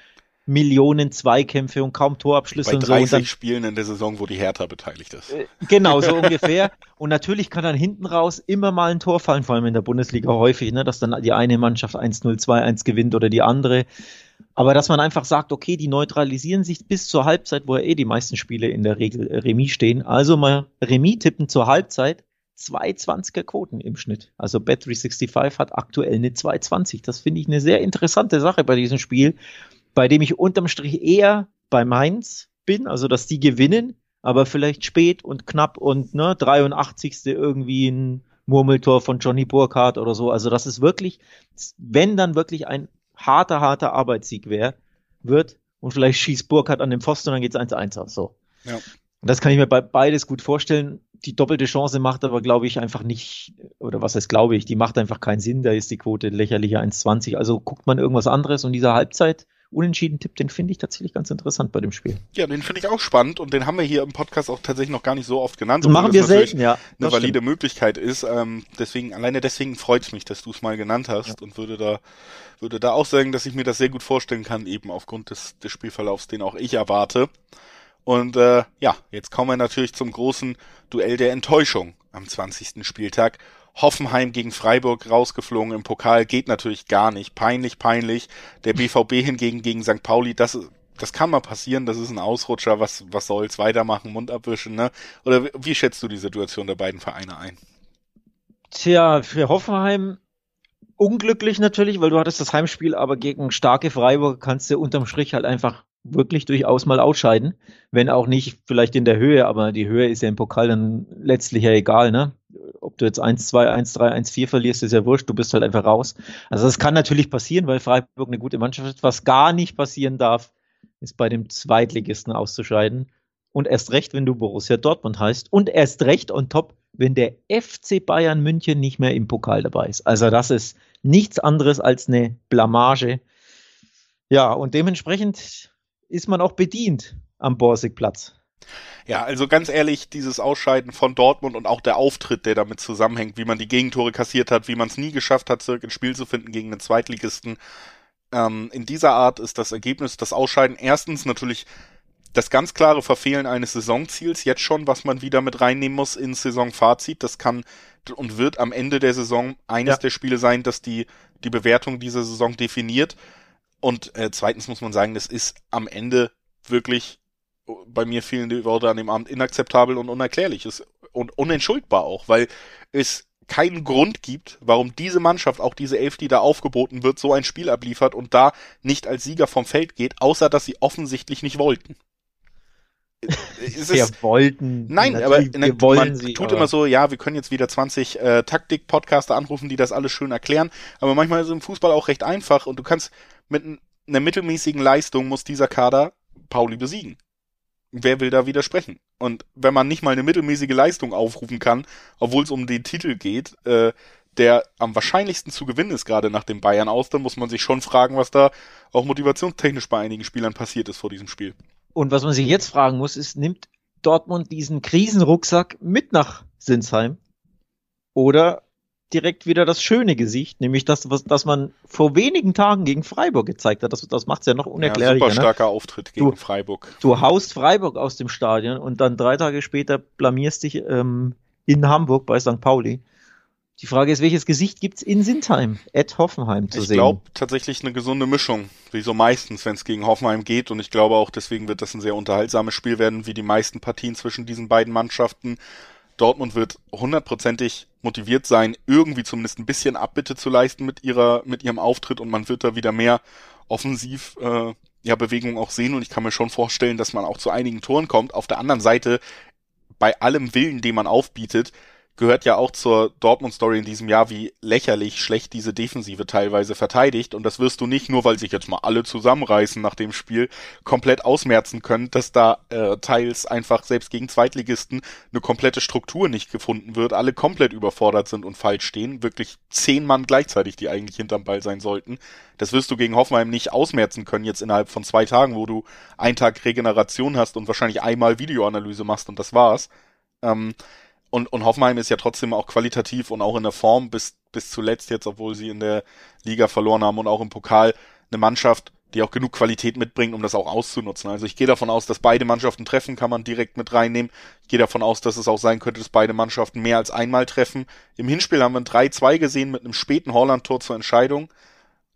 Millionen Zweikämpfe und kaum Torabschlüsse Bei und 30 so. Und dann, Spielen in der Saison, wo die Hertha beteiligt ist. äh, genau, so ungefähr. Und natürlich kann dann hinten raus immer mal ein Tor fallen, vor allem in der Bundesliga häufig, ne, dass dann die eine Mannschaft 1-0, 2-1 gewinnt oder die andere. Aber dass man einfach sagt, okay, die neutralisieren sich bis zur Halbzeit, wo ja eh die meisten Spiele in der Regel äh, Remis stehen. Also mal Remis tippen zur Halbzeit. 220er Quoten im Schnitt. Also Bet365 hat aktuell eine 220. Das finde ich eine sehr interessante Sache bei diesem Spiel, bei dem ich unterm Strich eher bei Mainz bin, also dass die gewinnen, aber vielleicht spät und knapp und ne, 83. irgendwie ein Murmeltor von Johnny Burkhardt oder so. Also das ist wirklich, wenn dann wirklich ein harter, harter Arbeitssieg wäre, wird und vielleicht schießt Burkhardt an den Pfosten und dann geht's 1-1 aus. So. Ja. Und das kann ich mir bei beides gut vorstellen. Die doppelte Chance macht aber, glaube ich, einfach nicht, oder was heißt glaube ich, die macht einfach keinen Sinn. Da ist die Quote lächerliche 1,20. Also guckt man irgendwas anderes und dieser Halbzeit unentschieden Tipp, den finde ich tatsächlich ganz interessant bei dem Spiel. Ja, den finde ich auch spannend und den haben wir hier im Podcast auch tatsächlich noch gar nicht so oft genannt. Das machen wir das selten, ja. Eine Das valide stimmt. Möglichkeit ist. Ähm, deswegen, alleine deswegen freut es mich, dass du es mal genannt hast Ja. und würde da, würde da auch sagen, dass ich mir das sehr gut vorstellen kann, eben aufgrund des, des Spielverlaufs, den auch ich erwarte. Und äh, ja, jetzt kommen wir natürlich zum großen Duell der Enttäuschung am 20. Spieltag. Hoffenheim gegen Freiburg rausgeflogen im Pokal geht natürlich gar nicht. Peinlich, peinlich. Der BVB hingegen gegen St. Pauli, das, das kann mal passieren. Das ist ein Ausrutscher. Was, was soll's? Weitermachen, Mund abwischen, ne? Oder wie, schätzt du die Situation der beiden Vereine ein? Tja, für Hoffenheim unglücklich natürlich, weil du hattest das Heimspiel, aber gegen starke Freiburg kannst du unterm Strich halt einfach wirklich durchaus mal ausscheiden. Wenn auch nicht vielleicht in der Höhe, aber die Höhe ist ja im Pokal dann letztlich ja egal, ne? Ob du jetzt 1-2, 1-3, 1-4 verlierst, ist ja wurscht, du bist halt einfach raus. Also das kann natürlich passieren, weil Freiburg eine gute Mannschaft ist. Was gar nicht passieren darf, ist bei dem Zweitligisten auszuscheiden. Und erst recht, wenn du Borussia Dortmund heißt. Und erst recht on top, wenn der FC Bayern München nicht mehr im Pokal dabei ist. Also das ist nichts anderes als eine Blamage. Ja, und dementsprechend ist man auch bedient am Borsigplatz. Ja, also ganz ehrlich, dieses Ausscheiden von Dortmund und auch der Auftritt, der damit zusammenhängt, wie man die Gegentore kassiert hat, wie man es nie geschafft hat, zurück ins Spiel zu finden gegen den Zweitligisten. Ähm, in dieser Art ist das Ergebnis, das Ausscheiden erstens natürlich das ganz klare Verfehlen eines Saisonziels jetzt schon, was man wieder mit reinnehmen muss ins Saisonfazit. Das kann und wird am Ende der Saison eines Ja. der Spiele sein, das die, die Bewertung dieser Saison definiert. Und äh, zweitens muss man sagen, das ist am Ende wirklich, bei mir fehlen die Worte an dem Abend, inakzeptabel und unerklärlich ist und unentschuldbar auch, weil es keinen Grund gibt, warum diese Mannschaft, auch diese Elf, die da aufgeboten wird, so ein Spiel abliefert und da nicht als Sieger vom Feld geht, außer dass sie offensichtlich nicht wollten. Es Wir ist, wollten. Nein, aber ne, wir wollen man sie. tut aber immer so, ja, wir können jetzt wieder 20 äh, Taktik-Podcaster anrufen, die das alles schön erklären, aber manchmal ist es im Fußball auch recht einfach und du kannst mit einer mittelmäßigen Leistung muss dieser Kader Pauli besiegen. Wer will da widersprechen? Und wenn man nicht mal eine mittelmäßige Leistung aufrufen kann, obwohl es um den Titel geht, äh, der am wahrscheinlichsten zu gewinnen ist, gerade nach dem Bayern aus, dann muss man sich schon fragen, was da auch motivationstechnisch bei einigen Spielern passiert ist vor diesem Spiel. Und was man sich jetzt fragen muss, ist, nimmt Dortmund diesen Krisenrucksack mit nach Sinsheim oder direkt wieder das schöne Gesicht, nämlich das, was, das man vor wenigen Tagen gegen Freiburg gezeigt hat. Das, das macht es ja noch Ja, unerklärlicher. super ne? starker Auftritt gegen Du- Freiburg. Du haust Freiburg aus dem Stadion und dann drei Tage später blamierst dich ähm, in Hamburg bei St. Pauli. Die Frage ist, welches Gesicht gibt's in Sinsheim, at Hoffenheim zu Ich sehen? glaube tatsächlich eine gesunde Mischung, wie so meistens, wenn es gegen Hoffenheim geht. Und ich glaube auch, deswegen wird das ein sehr unterhaltsames Spiel werden, wie die meisten Partien zwischen diesen beiden Mannschaften. Dortmund wird hundertprozentig motiviert sein, irgendwie zumindest ein bisschen Abbitte zu leisten mit ihrer, mit ihrem Auftritt und man wird da wieder mehr offensiv äh, ja, Bewegung auch sehen und ich kann mir schon vorstellen, dass man auch zu einigen Toren kommt. Auf der anderen Seite, bei allem Willen, den man aufbietet, gehört ja auch zur Dortmund-Story in diesem Jahr, wie lächerlich schlecht diese Defensive teilweise verteidigt. Und das wirst du nicht nur, weil sich jetzt mal alle zusammenreißen nach dem Spiel, komplett ausmerzen können, dass da äh, teils einfach selbst gegen Zweitligisten eine komplette Struktur nicht gefunden wird, alle komplett überfordert sind und falsch stehen, wirklich zehn Mann gleichzeitig, die eigentlich hinterm Ball sein sollten. Das wirst du gegen Hoffenheim nicht ausmerzen können jetzt innerhalb von zwei Tagen, wo du einen Tag Regeneration hast und wahrscheinlich einmal Videoanalyse machst und das war's. Ähm, und, und Hoffenheim ist ja trotzdem auch qualitativ und auch in der Form bis, bis zuletzt jetzt, obwohl sie in der Liga verloren haben und auch im Pokal eine Mannschaft, die auch genug Qualität mitbringt, um das auch auszunutzen. Also ich gehe davon aus, dass beide Mannschaften treffen, kann man direkt mit reinnehmen. Ich gehe davon aus, dass es auch sein könnte, dass beide Mannschaften mehr als einmal treffen. Im Hinspiel haben wir ein 3-2 gesehen mit einem späten Holland-Tor zur Entscheidung.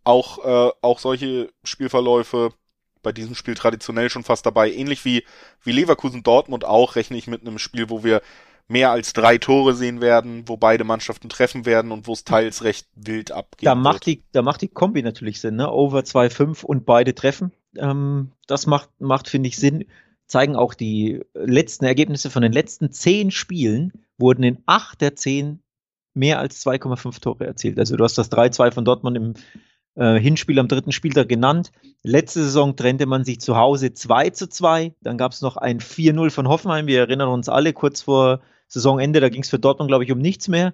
Auch, äh, auch solche Spielverläufe bei diesem Spiel traditionell schon fast dabei. Ähnlich wie, wie Leverkusen Dortmund auch, rechne ich mit einem Spiel, wo wir mehr als drei Tore sehen werden, wo beide Mannschaften treffen werden und wo es teils recht wild abgeht. Da macht die, da macht die Kombi natürlich Sinn, ne? Over 2-5 und beide treffen. Ähm, das macht, macht, finde ich, Sinn. Zeigen auch die letzten Ergebnisse von den letzten zehn Spielen, wurden in acht der zehn mehr als 2,5 Tore erzielt. Also du hast das 3-2 von Dortmund im äh, Hinspiel am dritten Spieltag genannt. Letzte Saison trennte man sich zu Hause 2 zu 2. Dann gab es noch ein 4-0 von Hoffenheim. Wir erinnern uns alle kurz vor Saisonende, da ging es für Dortmund, glaube ich, um nichts mehr.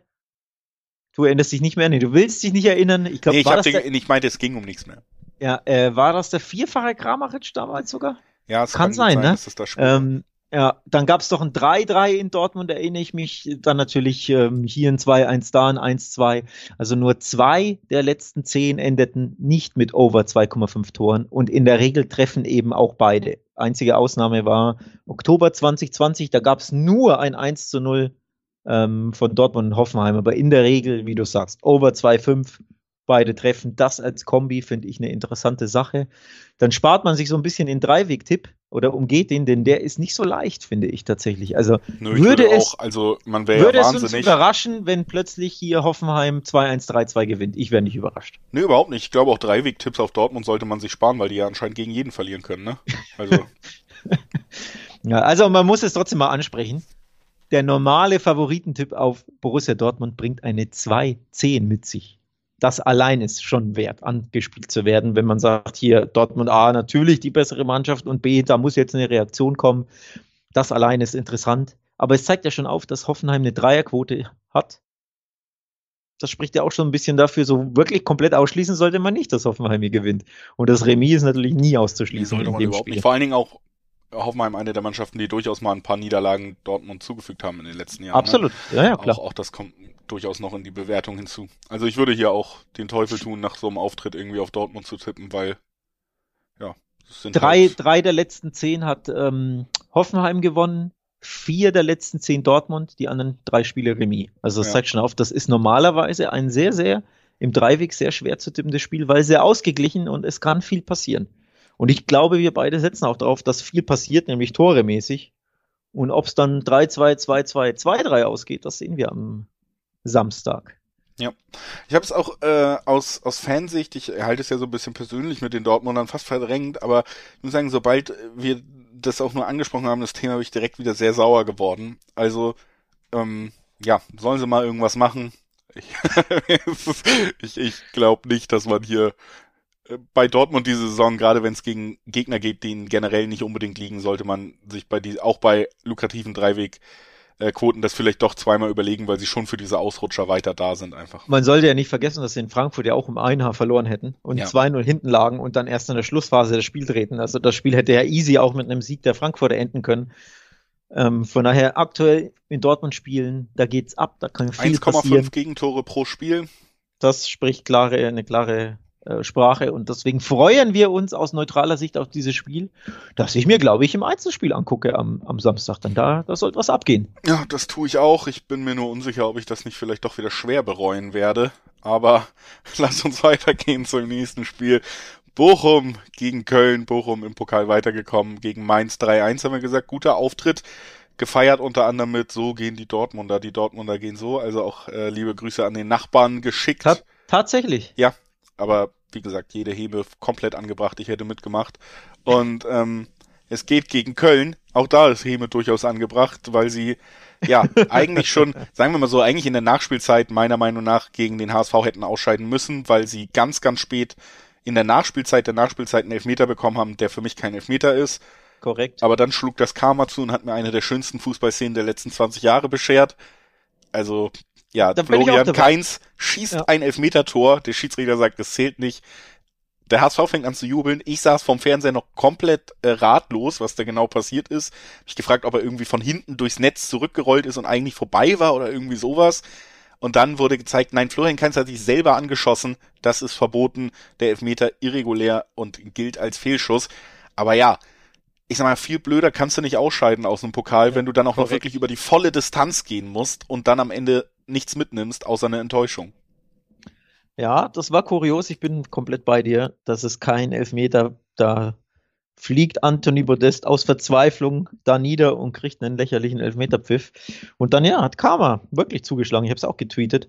Du erinnerst dich nicht mehr? Nee, du willst dich nicht erinnern. Ich, glaub, nee, ich, war den, der, ich meinte, es ging um nichts mehr. Ja, äh, war das der vierfache Kramaric damals sogar? Ja, es kann, kann sein, sein, ne? Das ist das ähm, ja, dann gab es doch ein 3-3 in Dortmund, erinnere ich mich. Dann natürlich ähm, hier ein 2-1, da ein 1-2. Also nur zwei der letzten zehn endeten nicht mit over 2,5 Toren. Und in der Regel treffen eben auch beide. Einzige Ausnahme war Oktober 2020, da gab es nur ein 1 zu 0 ähm, von Dortmund und Hoffenheim. Aber in der Regel, wie du sagst, over 2,5 beide treffen. Das als Kombi finde ich eine interessante Sache. Dann spart man sich so ein bisschen den Dreiweg-Tipp oder umgeht den, denn der ist nicht so leicht, finde ich tatsächlich. Also Nö, würde, würde es, also man wäre würde ja wahnsinnig. es uns überraschen, wenn plötzlich hier Hoffenheim 2-1-3-2 gewinnt. Ich wäre nicht überrascht. Nö, überhaupt nicht. Ich glaube auch Dreiweg-Tipps auf Dortmund sollte man sich sparen, weil die ja anscheinend gegen jeden verlieren können, ne? Also. ja, also man muss es trotzdem mal ansprechen. Der normale Favoritentipp auf Borussia Dortmund bringt eine 2-10 mit sich das allein ist schon wert, angespielt zu werden, wenn man sagt, hier Dortmund A natürlich die bessere Mannschaft und B, da muss jetzt eine Reaktion kommen. Das allein ist interessant. Aber es zeigt ja schon auf, dass Hoffenheim eine Dreierquote hat. Das spricht ja auch schon ein bisschen dafür, so wirklich komplett ausschließen sollte man nicht, dass Hoffenheim hier gewinnt. Und das Remis ist natürlich nie auszuschließen. Sollte man überhaupt Spiel. nicht. Vor allen Dingen auch Hoffenheim eine der Mannschaften, die durchaus mal ein paar Niederlagen Dortmund zugefügt haben in den letzten Jahren. Ne? Absolut, ne? ja, ja, klar. Auch, auch das kommt durchaus noch in die Bewertung hinzu. Also ich würde hier auch den Teufel tun, nach so einem Auftritt irgendwie auf Dortmund zu tippen, weil ja, drei, halt drei der letzten zehn hat ähm, Hoffenheim gewonnen, vier der letzten zehn Dortmund, die anderen drei Spiele Remis. Also das ja. zeigt schon auf, das ist normalerweise ein sehr, sehr im Dreiweg sehr schwer zu tippendes Spiel, weil sehr ausgeglichen und es kann viel passieren. Und ich glaube, wir beide setzen auch darauf, dass viel passiert, nämlich toremäßig. Und ob es dann 3-2, 2-2, 2-3 ausgeht, das sehen wir am Samstag. Ja, ich habe es auch äh, aus, aus Fansicht, ich halte es ja so ein bisschen persönlich mit den Dortmundern fast verdrängt, aber ich muss sagen, sobald wir das auch nur angesprochen haben, das Thema, bin ich direkt wieder sehr sauer geworden. Also, ähm, ja, sollen sie mal irgendwas machen. Ich, ich, ich glaube nicht, dass man hier bei Dortmund diese Saison, gerade wenn es gegen Gegner geht, die generell nicht unbedingt liegen, sollte man sich bei die, auch bei lukrativen Dreiweg Quoten das vielleicht doch zweimal überlegen, weil sie schon für diese Ausrutscher weiter da sind einfach. Man sollte ja nicht vergessen, dass sie in Frankfurt ja auch um ein Haar verloren hätten und ja. 2-0 hinten lagen und dann erst in der Schlussphase das Spiel drehten. Also das Spiel hätte ja easy auch mit einem Sieg der Frankfurter enden können. Ähm, von daher aktuell in Dortmund spielen, da geht's ab, da kann viel 1, passieren. 1,5 Gegentore pro Spiel. Das spricht klare, eine klare äh, Sprache und deswegen freuen wir uns aus neutraler Sicht auf dieses Spiel, das ich mir, glaube ich, im Einzelspiel angucke am, am Samstag. Denn da, da sollte was abgehen. Ja, das tue ich auch. Ich bin mir nur unsicher, ob ich das nicht vielleicht doch wieder schwer bereuen werde. Aber lass uns weitergehen zum nächsten Spiel. Bochum gegen Köln, Bochum im Pokal weitergekommen, gegen Mainz 3-1 haben wir gesagt, guter Auftritt gefeiert unter anderem mit so gehen die Dortmunder, die Dortmunder gehen so, also auch äh, liebe Grüße an den Nachbarn geschickt. Ta tatsächlich. Ja, aber wie gesagt, jede Hebe komplett angebracht, ich hätte mitgemacht. Und ähm, es geht gegen Köln, auch da ist Heme durchaus angebracht, weil sie ja eigentlich schon, sagen wir mal so, eigentlich in der Nachspielzeit meiner Meinung nach gegen den HSV hätten ausscheiden müssen, weil sie ganz, ganz spät in der Nachspielzeit der Nachspielzeit einen Elfmeter bekommen haben, der für mich kein Elfmeter ist. Korrekt. Aber dann schlug das Karma zu und hat mir eine der schönsten Fußballszenen der letzten 20 Jahre beschert. Also ja, da Florian Keins schießt ja. ein Elfmetertor, der Schiedsrichter sagt, es zählt nicht. der HSV fängt an zu jubeln. Ich saß vom Fernseher noch komplett äh, ratlos, was da genau passiert ist. Hab ich gefragt, ob er irgendwie von hinten durchs Netz zurückgerollt ist und eigentlich vorbei war oder irgendwie sowas. Und dann wurde gezeigt, nein, Florian Kainz hat sich selber angeschossen. Das ist verboten. Der Elfmeter irregulär und gilt als Fehlschuss. Aber ja, ich sag mal, viel blöder kannst du nicht ausscheiden aus einem Pokal, ja, wenn du dann auch korrekt. noch wirklich über die volle Distanz gehen musst und dann am Ende nichts mitnimmst, außer eine Enttäuschung. Ja, das war kurios. Ich bin komplett bei dir. Das ist kein Elfmeter. Da fliegt Anthony Modest aus Verzweiflung da nieder und kriegt einen lächerlichen Elfmeterpfiff. Und dann, ja, hat Karma wirklich zugeschlagen. Ich habe es auch getweetet.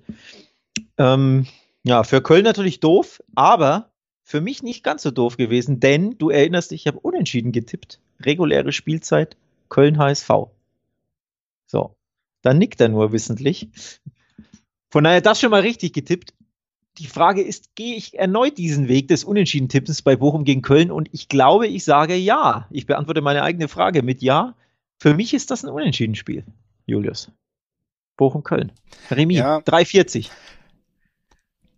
Ähm, ja, für Köln natürlich doof, aber für mich nicht ganz so doof gewesen, denn du erinnerst dich, ich habe unentschieden getippt. Reguläre Spielzeit, Köln HSV. So, dann nickt er nur wissentlich. Von daher das schon mal richtig getippt die Frage ist, gehe ich erneut diesen Weg des Unentschieden-Tippens bei Bochum gegen Köln? Und ich glaube, ich sage ja. Ich beantworte meine eigene Frage mit ja. Für mich ist das ein Unentschieden-Spiel, Julius. Bochum-Köln. Remis, ja. 3,40.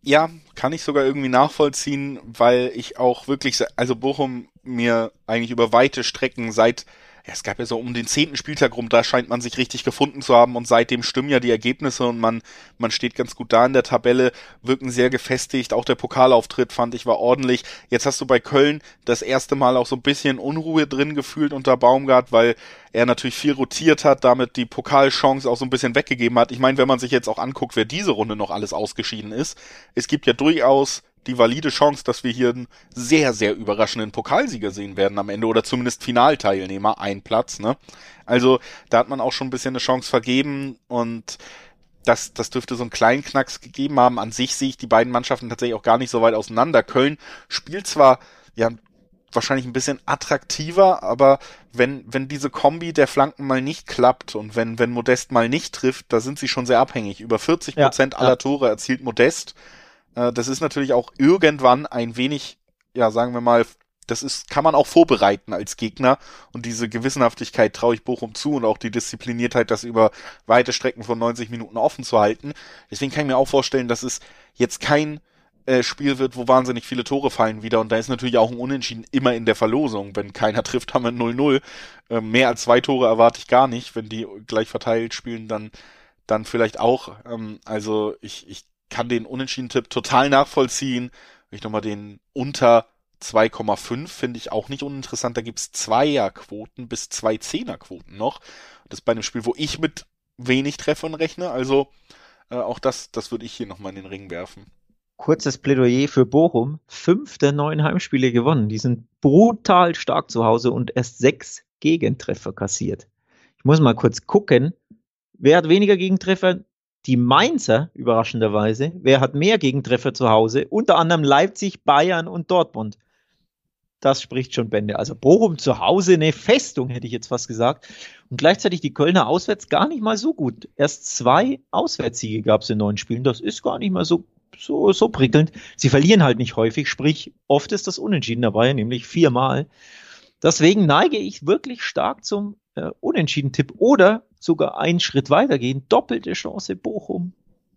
Ja, kann ich sogar irgendwie nachvollziehen, weil ich auch wirklich, also Bochum mir eigentlich über weite Strecken seit ja, es gab ja so um den zehnten Spieltag rum, da scheint man sich richtig gefunden zu haben und seitdem stimmen ja die Ergebnisse und man, man steht ganz gut da in der Tabelle, wirken sehr gefestigt. Auch der Pokalauftritt fand ich war ordentlich. Jetzt hast du bei Köln das erste Mal auch so ein bisschen Unruhe drin gefühlt unter Baumgart, weil er natürlich viel rotiert hat, damit die Pokalchance auch so ein bisschen weggegeben hat. Ich meine, wenn man sich jetzt auch anguckt, wer diese Runde noch alles ausgeschieden ist, es gibt ja durchaus die valide Chance, dass wir hier einen sehr, sehr überraschenden Pokalsieger sehen werden am Ende oder zumindest Finalteilnehmer, ein Platz, ne? Also da hat man auch schon ein bisschen eine Chance vergeben und das, das dürfte so einen kleinen Knacks gegeben haben. An sich sehe ich die beiden Mannschaften tatsächlich auch gar nicht so weit auseinander. Köln spielt zwar ja wahrscheinlich ein bisschen attraktiver, aber wenn, wenn diese Kombi der Flanken mal nicht klappt und wenn, wenn Modest mal nicht trifft, da sind sie schon sehr abhängig. Über 40 Prozent ja, aller ja. Tore erzielt Modest. Äh, das ist natürlich auch irgendwann ein wenig, ja, sagen wir mal, das ist, kann man auch vorbereiten als Gegner und diese Gewissenhaftigkeit traue ich Bochum zu und auch die Diszipliniertheit, das über weite Strecken von 90 Minuten offen zu halten. Deswegen kann ich mir auch vorstellen, dass es jetzt kein äh, Spiel wird, wo wahnsinnig viele Tore fallen wieder und da ist natürlich auch ein Unentschieden immer in der Verlosung. Wenn keiner trifft, haben wir 0-0. Äh, mehr als zwei Tore erwarte ich gar nicht. Wenn die gleich verteilt spielen, dann, dann vielleicht auch. Ähm, also ich, ich kann den Unentschieden-Tipp total nachvollziehen. Ich nochmal den unter 2,5 finde ich auch nicht uninteressant. Da gibt's Zweierquoten bis zwei Zehnerquoten noch. Das ist bei einem Spiel, wo ich mit wenig Treffern rechne. Also äh, auch das, das würde ich hier nochmal in den Ring werfen. Kurzes Plädoyer für Bochum. Fünf der neun Heimspiele gewonnen. Die sind brutal stark zu Hause und erst sechs Gegentreffer kassiert. Ich muss mal kurz gucken. Wer hat weniger Gegentreffer? Die Mainzer, überraschenderweise, wer hat mehr Gegentreffer zu Hause? Unter anderem Leipzig, Bayern und Dortmund. Das spricht schon Bände. Also Bochum zu Hause eine Festung, hätte ich jetzt fast gesagt. Und gleichzeitig die Kölner auswärts gar nicht mal so gut. Erst zwei Auswärtssiege gab es in neun Spielen. Das ist gar nicht mal so, so, so prickelnd. Sie verlieren halt nicht häufig, sprich, oft ist das Unentschieden dabei, nämlich viermal. Deswegen neige ich wirklich stark zum äh, Unentschieden-Tipp oder sogar einen Schritt weitergehen. Doppelte Chance Bochum.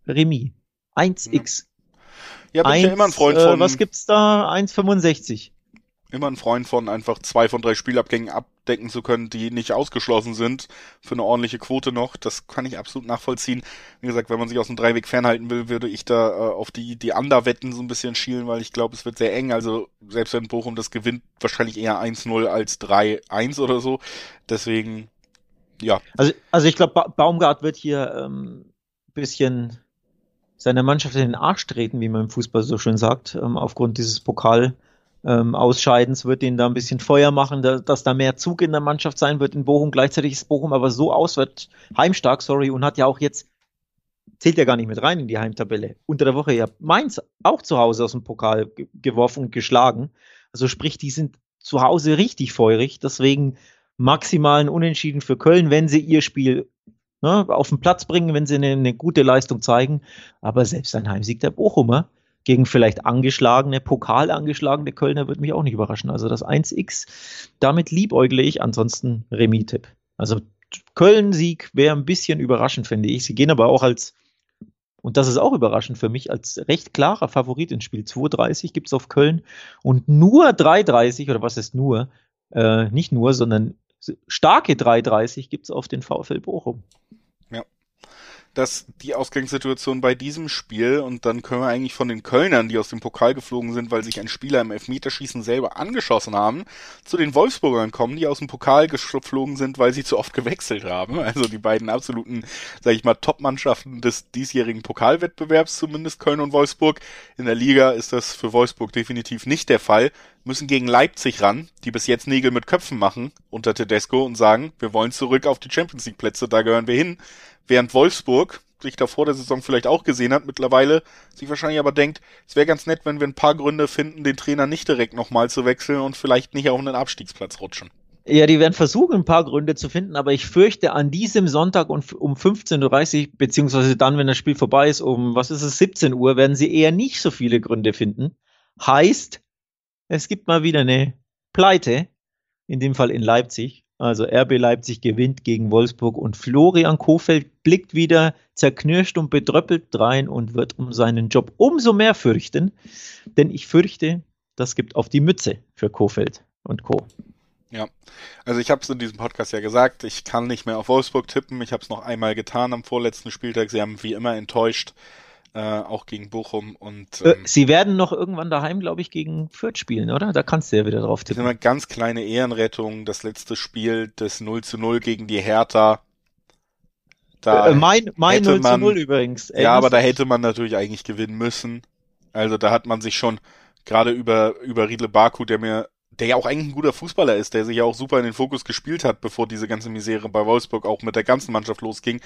Remis. 1x. Ja, bin 1, ich ja immer ein Freund äh, von. Äh, was gibt's da? 1,65 immer ein Freund von, einfach zwei von drei Spielabgängen abdecken zu können, die nicht ausgeschlossen sind für eine ordentliche Quote noch. Das kann ich absolut nachvollziehen. Wie gesagt, wenn man sich aus dem Dreiweg fernhalten will, würde ich da äh, auf die, die Underwetten so ein bisschen schielen, weil ich glaube, es wird sehr eng. Also selbst wenn Bochum das gewinnt, wahrscheinlich eher 1-0 als 3-1 oder so. Deswegen, ja. Also, also ich glaube, ba Baumgart wird hier ähm, bisschen seiner Mannschaft in den Arsch treten, wie man im Fußball so schön sagt, ähm, aufgrund dieses Pokal ähm, Ausscheidens wird ihnen da ein bisschen Feuer machen, da, dass da mehr Zug in der Mannschaft sein wird in Bochum. Gleichzeitig ist Bochum aber so auswärts heimstark, sorry, und hat ja auch jetzt zählt ja gar nicht mit rein in die Heimtabelle. Unter der Woche ja Mainz auch zu Hause aus dem Pokal geworfen und geschlagen. Also sprich, die sind zu Hause richtig feurig. Deswegen maximalen Unentschieden für Köln, wenn sie ihr Spiel ne, auf den Platz bringen, wenn sie eine, eine, gute Leistung zeigen. Aber selbst ein Heimsieg der Bochumer gegen vielleicht angeschlagene, Pokal angeschlagene Kölner würde mich auch nicht überraschen. Also das 1x, damit liebäugle ich, ansonsten Remis-Tipp. Also Köln-Sieg wäre ein bisschen überraschend, finde ich. Sie gehen aber auch als und das ist auch überraschend für mich, als recht klarer Favorit ins Spiel. 2,30 gibt es auf Köln und nur 3,30 oder was ist nur? Äh, nicht nur, sondern starke 3,30 gibt es auf den VfL Bochum dass die Ausgangssituation bei diesem Spiel, und dann können wir eigentlich von den Kölnern, die aus dem Pokal geflogen sind, weil sich ein Spieler im Elfmeterschießen selber angeschossen haben, zu den Wolfsburgern kommen, die aus dem Pokal geflogen sind, weil sie zu oft gewechselt haben. Also die beiden absoluten, sag ich mal, Top-Mannschaften des diesjährigen Pokalwettbewerbs, zumindest Köln und Wolfsburg. In der Liga ist das für Wolfsburg definitiv nicht der Fall müssen gegen Leipzig ran, die bis jetzt Nägel mit Köpfen machen unter Tedesco und sagen, wir wollen zurück auf die Champions League Plätze, da gehören wir hin. Während Wolfsburg sich da vor der Saison vielleicht auch gesehen hat, mittlerweile sich wahrscheinlich aber denkt, es wäre ganz nett, wenn wir ein paar Gründe finden, den Trainer nicht direkt nochmal zu wechseln und vielleicht nicht auf einen Abstiegsplatz rutschen. Ja, die werden versuchen, ein paar Gründe zu finden, aber ich fürchte, an diesem Sonntag um 15.30 Uhr, beziehungsweise dann, wenn das Spiel vorbei ist, um, was ist es, 17 Uhr, werden sie eher nicht so viele Gründe finden. Heißt, es gibt mal wieder eine Pleite, in dem Fall in Leipzig. Also RB Leipzig gewinnt gegen Wolfsburg und Florian Kofeld blickt wieder zerknirscht und bedröppelt rein und wird um seinen Job umso mehr fürchten. Denn ich fürchte, das gibt auf die Mütze für Kofeld und Co. Ja, also ich habe es in diesem Podcast ja gesagt, ich kann nicht mehr auf Wolfsburg tippen. Ich habe es noch einmal getan am vorletzten Spieltag. Sie haben wie immer enttäuscht äh, auch gegen Bochum und äh, ähm, Sie werden noch irgendwann daheim, glaube ich, gegen Fürth spielen, oder? Da kannst du ja wieder drauf tippen. Das ist eine ganz kleine Ehrenrettung, das letzte Spiel des 0 zu 0 gegen die Hertha. Da äh, mein mein 0 zu 0 übrigens. Ey, ja, aber da hätte man natürlich eigentlich gewinnen müssen. Also da hat man sich schon gerade über über Riedle Baku, der mir der ja auch eigentlich ein guter Fußballer ist, der sich ja auch super in den Fokus gespielt hat, bevor diese ganze Misere bei Wolfsburg auch mit der ganzen Mannschaft losging.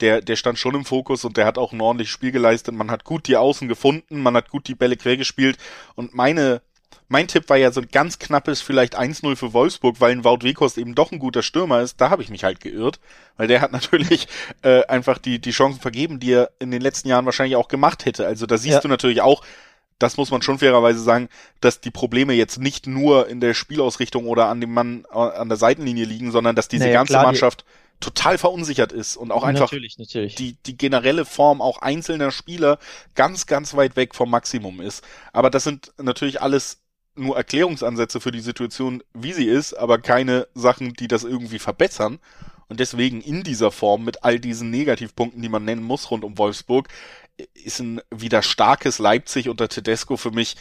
Der, der stand schon im Fokus und der hat auch ein ordentliches Spiel geleistet. Man hat gut die Außen gefunden, man hat gut die Bälle quer gespielt und meine, mein Tipp war ja so ein ganz knappes vielleicht 1-0 für Wolfsburg, weil ein Wout Wekost eben doch ein guter Stürmer ist. Da habe ich mich halt geirrt, weil der hat natürlich äh, einfach die, die Chancen vergeben, die er in den letzten Jahren wahrscheinlich auch gemacht hätte. Also da siehst ja. du natürlich auch, das muss man schon fairerweise sagen, dass die Probleme jetzt nicht nur in der Spielausrichtung oder an dem Mann äh, an der Seitenlinie liegen, sondern dass diese naja, ganze klar, Mannschaft total verunsichert ist und auch einfach natürlich, natürlich. Die, die generelle Form auch einzelner Spieler ganz, ganz weit weg vom Maximum ist. Aber das sind natürlich alles nur Erklärungsansätze für die Situation, wie sie ist, aber keine Sachen, die das irgendwie verbessern. Und deswegen in dieser Form mit all diesen Negativpunkten, die man nennen muss rund um Wolfsburg, ist ein wieder starkes Leipzig unter Tedesco für mich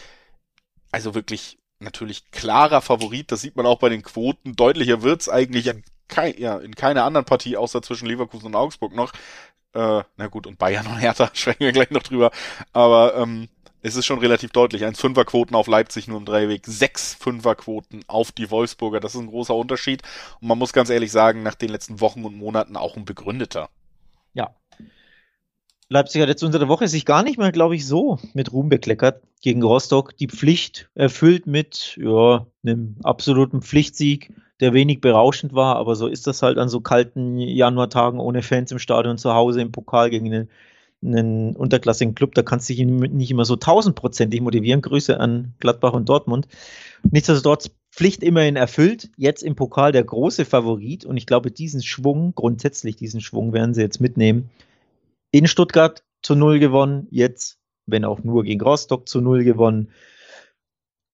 also wirklich natürlich klarer Favorit. Das sieht man auch bei den Quoten. Deutlicher wird's eigentlich in, kein, ja, in keiner anderen Partie außer zwischen Leverkusen und Augsburg noch. Äh, na gut, und Bayern und Hertha sprechen wir gleich noch drüber. Aber ähm, es ist schon relativ deutlich. Eins Fünferquoten auf Leipzig nur im Dreiweg, sechs Fünferquoten auf die Wolfsburger. Das ist ein großer Unterschied. Und man muss ganz ehrlich sagen, nach den letzten Wochen und Monaten auch ein begründeter. Ja, Leipzig hat jetzt unter der Woche sich gar nicht mehr, glaube ich, so mit Ruhm bekleckert gegen Rostock. Die Pflicht erfüllt mit ja, einem absoluten Pflichtsieg, der wenig berauschend war, aber so ist das halt an so kalten Januartagen ohne Fans im Stadion zu Hause im Pokal gegen einen, einen unterklassigen Club. Da kannst du dich nicht immer so tausendprozentig motivieren. Grüße an Gladbach und Dortmund. Nichtsdestotrotz Pflicht immerhin erfüllt. Jetzt im Pokal der große Favorit und ich glaube, diesen Schwung, grundsätzlich diesen Schwung werden sie jetzt mitnehmen in Stuttgart zu Null gewonnen, jetzt, wenn auch nur gegen Rostock zu Null gewonnen.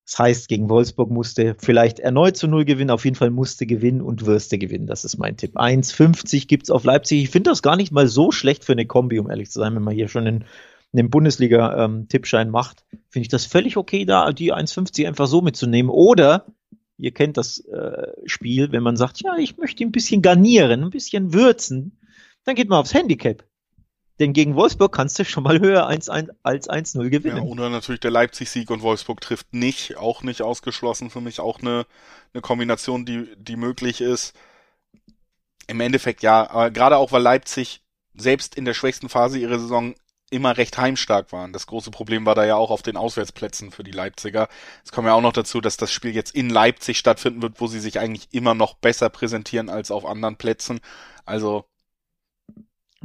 Das heißt, gegen Wolfsburg musste vielleicht erneut zu Null gewinnen, auf jeden Fall musste gewinnen und wirste gewinnen. Das ist mein Tipp. 1,50 gibt's auf Leipzig. Ich finde das gar nicht mal so schlecht für eine Kombi, um ehrlich zu sein, wenn man hier schon einen, einen Bundesliga-Tippschein ähm, macht. Finde ich das völlig okay, da die 1,50 einfach so mitzunehmen. Oder ihr kennt das äh, Spiel, wenn man sagt, ja, ich möchte ein bisschen garnieren, ein bisschen würzen, dann geht man aufs Handicap. Denn gegen Wolfsburg kannst du schon mal höher 1 -1 als 1-0 gewinnen. Ja, oder natürlich der Leipzig-Sieg und Wolfsburg trifft nicht, auch nicht ausgeschlossen. Für mich auch eine, eine Kombination, die, die möglich ist. Im Endeffekt ja, aber gerade auch, weil Leipzig selbst in der schwächsten Phase ihrer Saison immer recht heimstark waren. Das große Problem war da ja auch auf den Auswärtsplätzen für die Leipziger. Es kommt ja auch noch dazu, dass das Spiel jetzt in Leipzig stattfinden wird, wo sie sich eigentlich immer noch besser präsentieren als auf anderen Plätzen. Also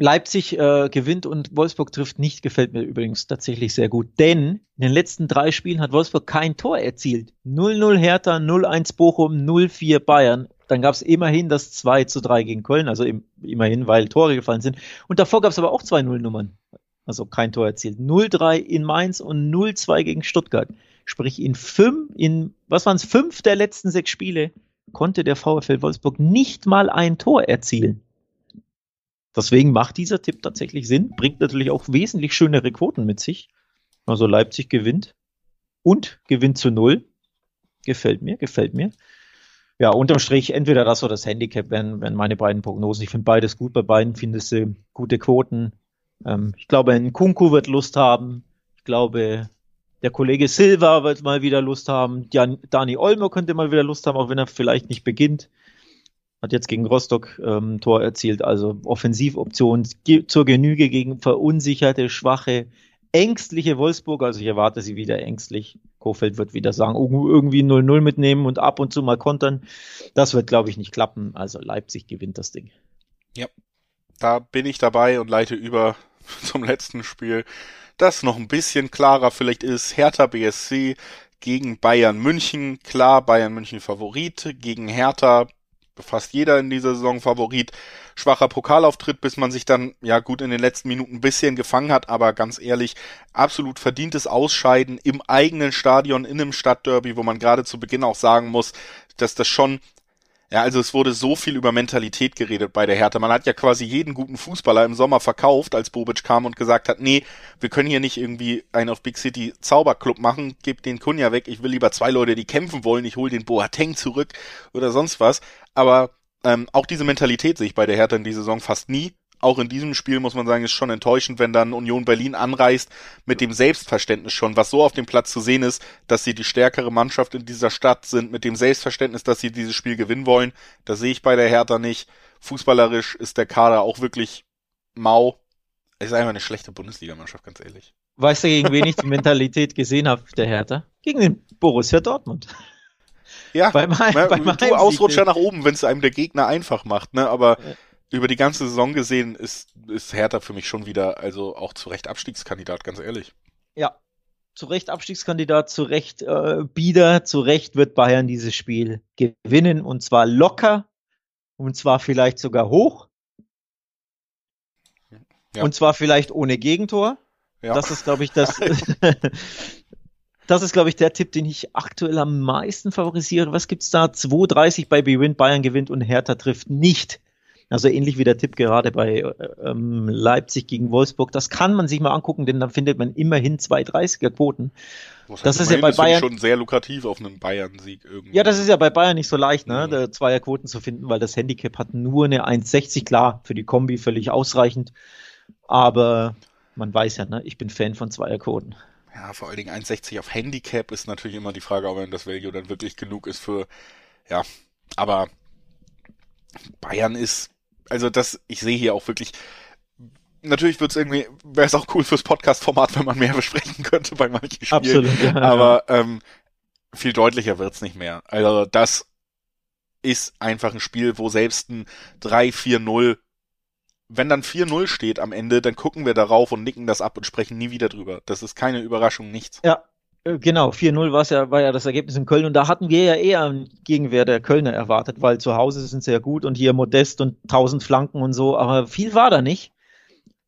Leipzig äh, gewinnt und Wolfsburg trifft nicht, gefällt mir übrigens tatsächlich sehr gut. Denn in den letzten drei Spielen hat Wolfsburg kein Tor erzielt. 0-0 Hertha, 0-1 Bochum, 0-4 Bayern. Dann gab es immerhin das 2 zu 3 gegen Köln, also im, immerhin, weil Tore gefallen sind. Und davor gab es aber auch zwei Nullnummern. Also kein Tor erzielt. 0-3 in Mainz und 0-2 gegen Stuttgart. Sprich, in fünf, in, was waren es, fünf der letzten sechs Spiele konnte der VfL Wolfsburg nicht mal ein Tor erzielen. Deswegen macht dieser Tipp tatsächlich Sinn, bringt natürlich auch wesentlich schönere Quoten mit sich. Also Leipzig gewinnt und gewinnt zu null. Gefällt mir, gefällt mir. Ja, unterm Strich entweder das oder das Handicap wären, wären meine beiden Prognosen. Ich finde beides gut. Bei beiden findest du gute Quoten. Ähm, ich glaube, ein Kunku wird Lust haben. Ich glaube, der Kollege Silva wird mal wieder Lust haben. Dani Olmo könnte mal wieder Lust haben, auch wenn er vielleicht nicht beginnt. Hat jetzt gegen Rostock ähm, Tor erzielt. Also Offensivoption zur Genüge gegen verunsicherte, schwache, ängstliche Wolfsburg. Also ich erwarte sie wieder ängstlich. Kofeld wird wieder sagen, irgendwie 0-0 mitnehmen und ab und zu mal kontern. Das wird, glaube ich, nicht klappen. Also Leipzig gewinnt das Ding. Ja, da bin ich dabei und leite über zum letzten Spiel das noch ein bisschen klarer vielleicht ist. Hertha BSC gegen Bayern München. Klar, Bayern München Favorit. Gegen Hertha fast jeder in dieser Saison Favorit. Schwacher Pokalauftritt, bis man sich dann ja gut in den letzten Minuten ein bisschen gefangen hat, aber ganz ehrlich, absolut verdientes Ausscheiden im eigenen Stadion, in einem Stadtderby, wo man gerade zu Beginn auch sagen muss, dass das schon ja, also es wurde so viel über Mentalität geredet bei der Hertha. Man hat ja quasi jeden guten Fußballer im Sommer verkauft, als Bobic kam und gesagt hat, nee, wir können hier nicht irgendwie einen auf Big City Zauberclub machen, gebt den Kunja weg, ich will lieber zwei Leute, die kämpfen wollen, ich hole den Boateng zurück oder sonst was. Aber ähm, auch diese Mentalität sehe ich bei der Hertha in dieser Saison fast nie auch in diesem Spiel muss man sagen, ist schon enttäuschend, wenn dann Union Berlin anreist mit dem Selbstverständnis schon, was so auf dem Platz zu sehen ist, dass sie die stärkere Mannschaft in dieser Stadt sind, mit dem Selbstverständnis, dass sie dieses Spiel gewinnen wollen. Das sehe ich bei der Hertha nicht. Fußballerisch ist der Kader auch wirklich mau. Es ist einfach eine schlechte Bundesligamannschaft, ganz ehrlich. Weißt du, gegen wen ich die Mentalität gesehen habe, der Hertha? Gegen den Borussia Dortmund. Ja, bei mein, bei du Ausrutscher nach oben, wenn es einem der Gegner einfach macht, ne? Aber ja über die ganze Saison gesehen ist, ist Hertha für mich schon wieder, also auch zu Recht Abstiegskandidat, ganz ehrlich. Ja, zu Recht Abstiegskandidat, zu Recht äh, Bieder, zu Recht wird Bayern dieses Spiel gewinnen und zwar locker und zwar vielleicht sogar hoch. Ja. Und zwar vielleicht ohne Gegentor. Ja. Das ist, glaube ich, das. das ist, glaube ich, der Tipp, den ich aktuell am meisten favorisiere. Was gibt's da? 2,30 bei Bewin, Bayern gewinnt und Hertha trifft nicht. Also ähnlich wie der Tipp gerade bei äh, ähm, Leipzig gegen Wolfsburg. Das kann man sich mal angucken, denn dann findet man immerhin 2,30er Quoten. Das ist ja bei Bayern schon sehr lukrativ auf einen Bayern-Sieg irgendwie. Ja, das ist ja bei Bayern nicht so leicht, ne, mhm. Zweierquoten zu finden, weil das Handicap hat nur eine 1,60. Klar, für die Kombi völlig ausreichend. Aber man weiß ja, ne, ich bin Fan von Zweierquoten. Ja, vor allen Dingen 1,60 auf Handicap ist natürlich immer die Frage, ob das Value dann wirklich genug ist für, ja, aber Bayern ist also das, ich sehe hier auch wirklich, natürlich wird's irgendwie, wäre es auch cool fürs Podcast-Format, wenn man mehr besprechen könnte bei manchen Spielen. Absolut, ja, aber ähm, viel deutlicher wird's nicht mehr. Also das ist einfach ein Spiel, wo selbst ein 3-4-0 wenn dann 4-0 steht am Ende, dann gucken wir darauf und nicken das ab und sprechen nie wieder drüber. Das ist keine Überraschung, nichts. Ja, Genau, 4-0 war ja, war ja das Ergebnis in Köln und da hatten wir ja eher einen Gegenwehr der Kölner erwartet, weil zu Hause sind sie ja gut und hier modest und 1000 Flanken und so, aber viel war da nicht.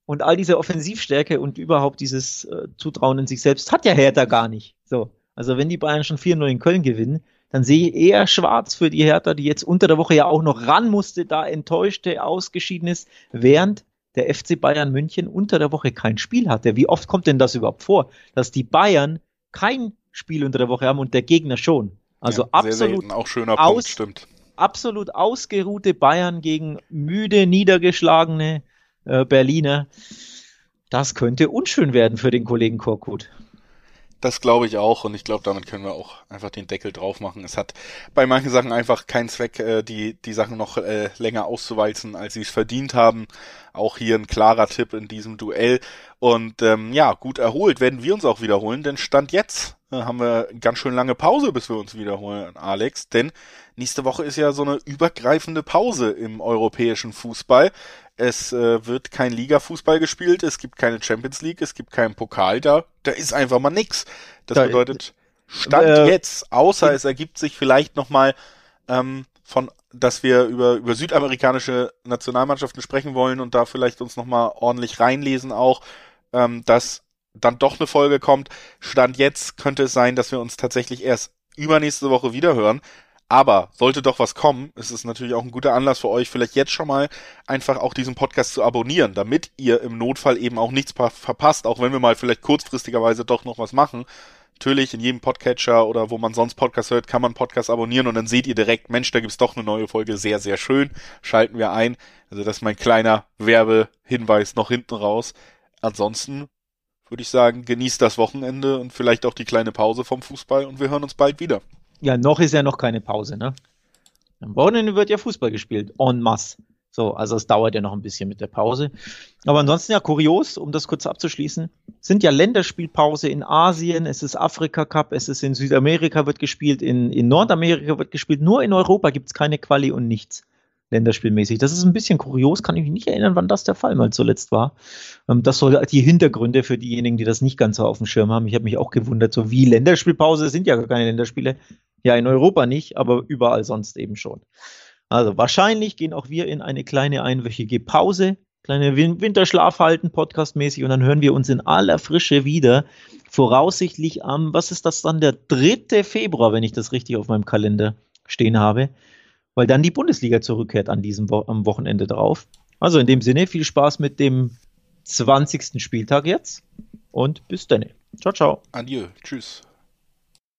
Und all diese Offensivstärke und überhaupt dieses äh, Zutrauen in sich selbst hat ja Hertha gar nicht. So. Also wenn die Bayern schon 4-0 in Köln gewinnen, dann sehe ich eher schwarz für die Hertha, die jetzt unter der Woche ja auch noch ran musste, da enttäuschte, ausgeschieden ist, während der FC Bayern München unter der Woche kein Spiel hatte. Wie oft kommt denn das überhaupt vor, dass die Bayern kein Spiel unter der Woche haben und der Gegner schon. Also ja, absolut auch schöner aus, Punkt, stimmt. Absolut ausgeruhte Bayern gegen müde, niedergeschlagene äh, Berliner. Das könnte unschön werden für den Kollegen Korkut. Das glaube ich auch und ich glaube, damit können wir auch einfach den Deckel drauf machen. Es hat bei manchen Sachen einfach keinen Zweck, äh, die, die Sachen noch äh, länger auszuwalzen, als sie es verdient haben. Auch hier ein klarer Tipp in diesem Duell. Und ähm, ja, gut erholt werden wir uns auch wiederholen, denn Stand jetzt äh, haben wir ganz schön lange Pause, bis wir uns wiederholen, Alex. Denn nächste Woche ist ja so eine übergreifende Pause im europäischen Fußball. Es äh, wird kein Liga-Fußball gespielt, es gibt keine Champions League, es gibt keinen Pokal da. Da ist einfach mal nix. Das da, bedeutet, Stand äh, jetzt, außer es ergibt sich vielleicht nochmal ähm, von, dass wir über, über südamerikanische Nationalmannschaften sprechen wollen und da vielleicht uns nochmal ordentlich reinlesen auch. ähm, dass dann doch eine Folge kommt. Stand jetzt könnte es sein, dass wir uns tatsächlich erst übernächste Woche wieder hören. Aber sollte doch was kommen, ist es natürlich auch ein guter Anlass für euch, vielleicht jetzt schon mal einfach auch diesen Podcast zu abonnieren, damit ihr im Notfall eben auch nichts verpasst, auch wenn wir mal vielleicht kurzfristigerweise doch noch was machen. Natürlich in jedem Podcatcher oder wo man sonst Podcast hört, kann man Podcast abonnieren und dann seht ihr direkt, Mensch, da gibt's doch eine neue Folge, sehr, sehr schön. Schalten wir ein. Also das ist mein kleiner Werbehinweis noch hinten raus. Ansonsten würde ich sagen, genießt das Wochenende und vielleicht auch die kleine Pause vom Fußball und wir hören uns bald wieder. Ja, noch ist ja noch keine Pause, ne? Am Wochenende wird ja Fußball gespielt, en masse. So, also es dauert ja noch ein bisschen mit der Pause. Aber ansonsten ja kurios, um das kurz abzuschließen, sind ja Länderspielpause in Asien, es ist Afrika Cup, es ist in Südamerika wird gespielt, in, in Nordamerika wird gespielt, nur in Europa gibt es keine Quali und nichts länderspielmäßig. Das ist ein bisschen kurios, kann ich mich nicht erinnern, wann das der Fall mal zuletzt war. Ähm, das soll die Hintergründe für diejenigen, die das nicht ganz so auf dem Schirm haben. Ich habe mich auch gewundert, so wie Länderspielpause sind ja gar keine Länderspiele. Ja, in Europa nicht, aber überall sonst eben schon. Also wahrscheinlich gehen auch wir in eine kleine einwöchige Pause, kleine Winterschlaf halten, podcastmäßig, und dann hören wir uns in aller Frische wieder. Voraussichtlich am, was ist das dann, der 3. Februar, wenn ich das richtig auf meinem Kalender stehen habe weil dann die Bundesliga zurückkehrt an diesem Wo am Wochenende drauf. Also in dem Sinne, viel Spaß mit dem 20. Spieltag jetzt und bis dann. Ciao, ciao. Adieu. Tschüss.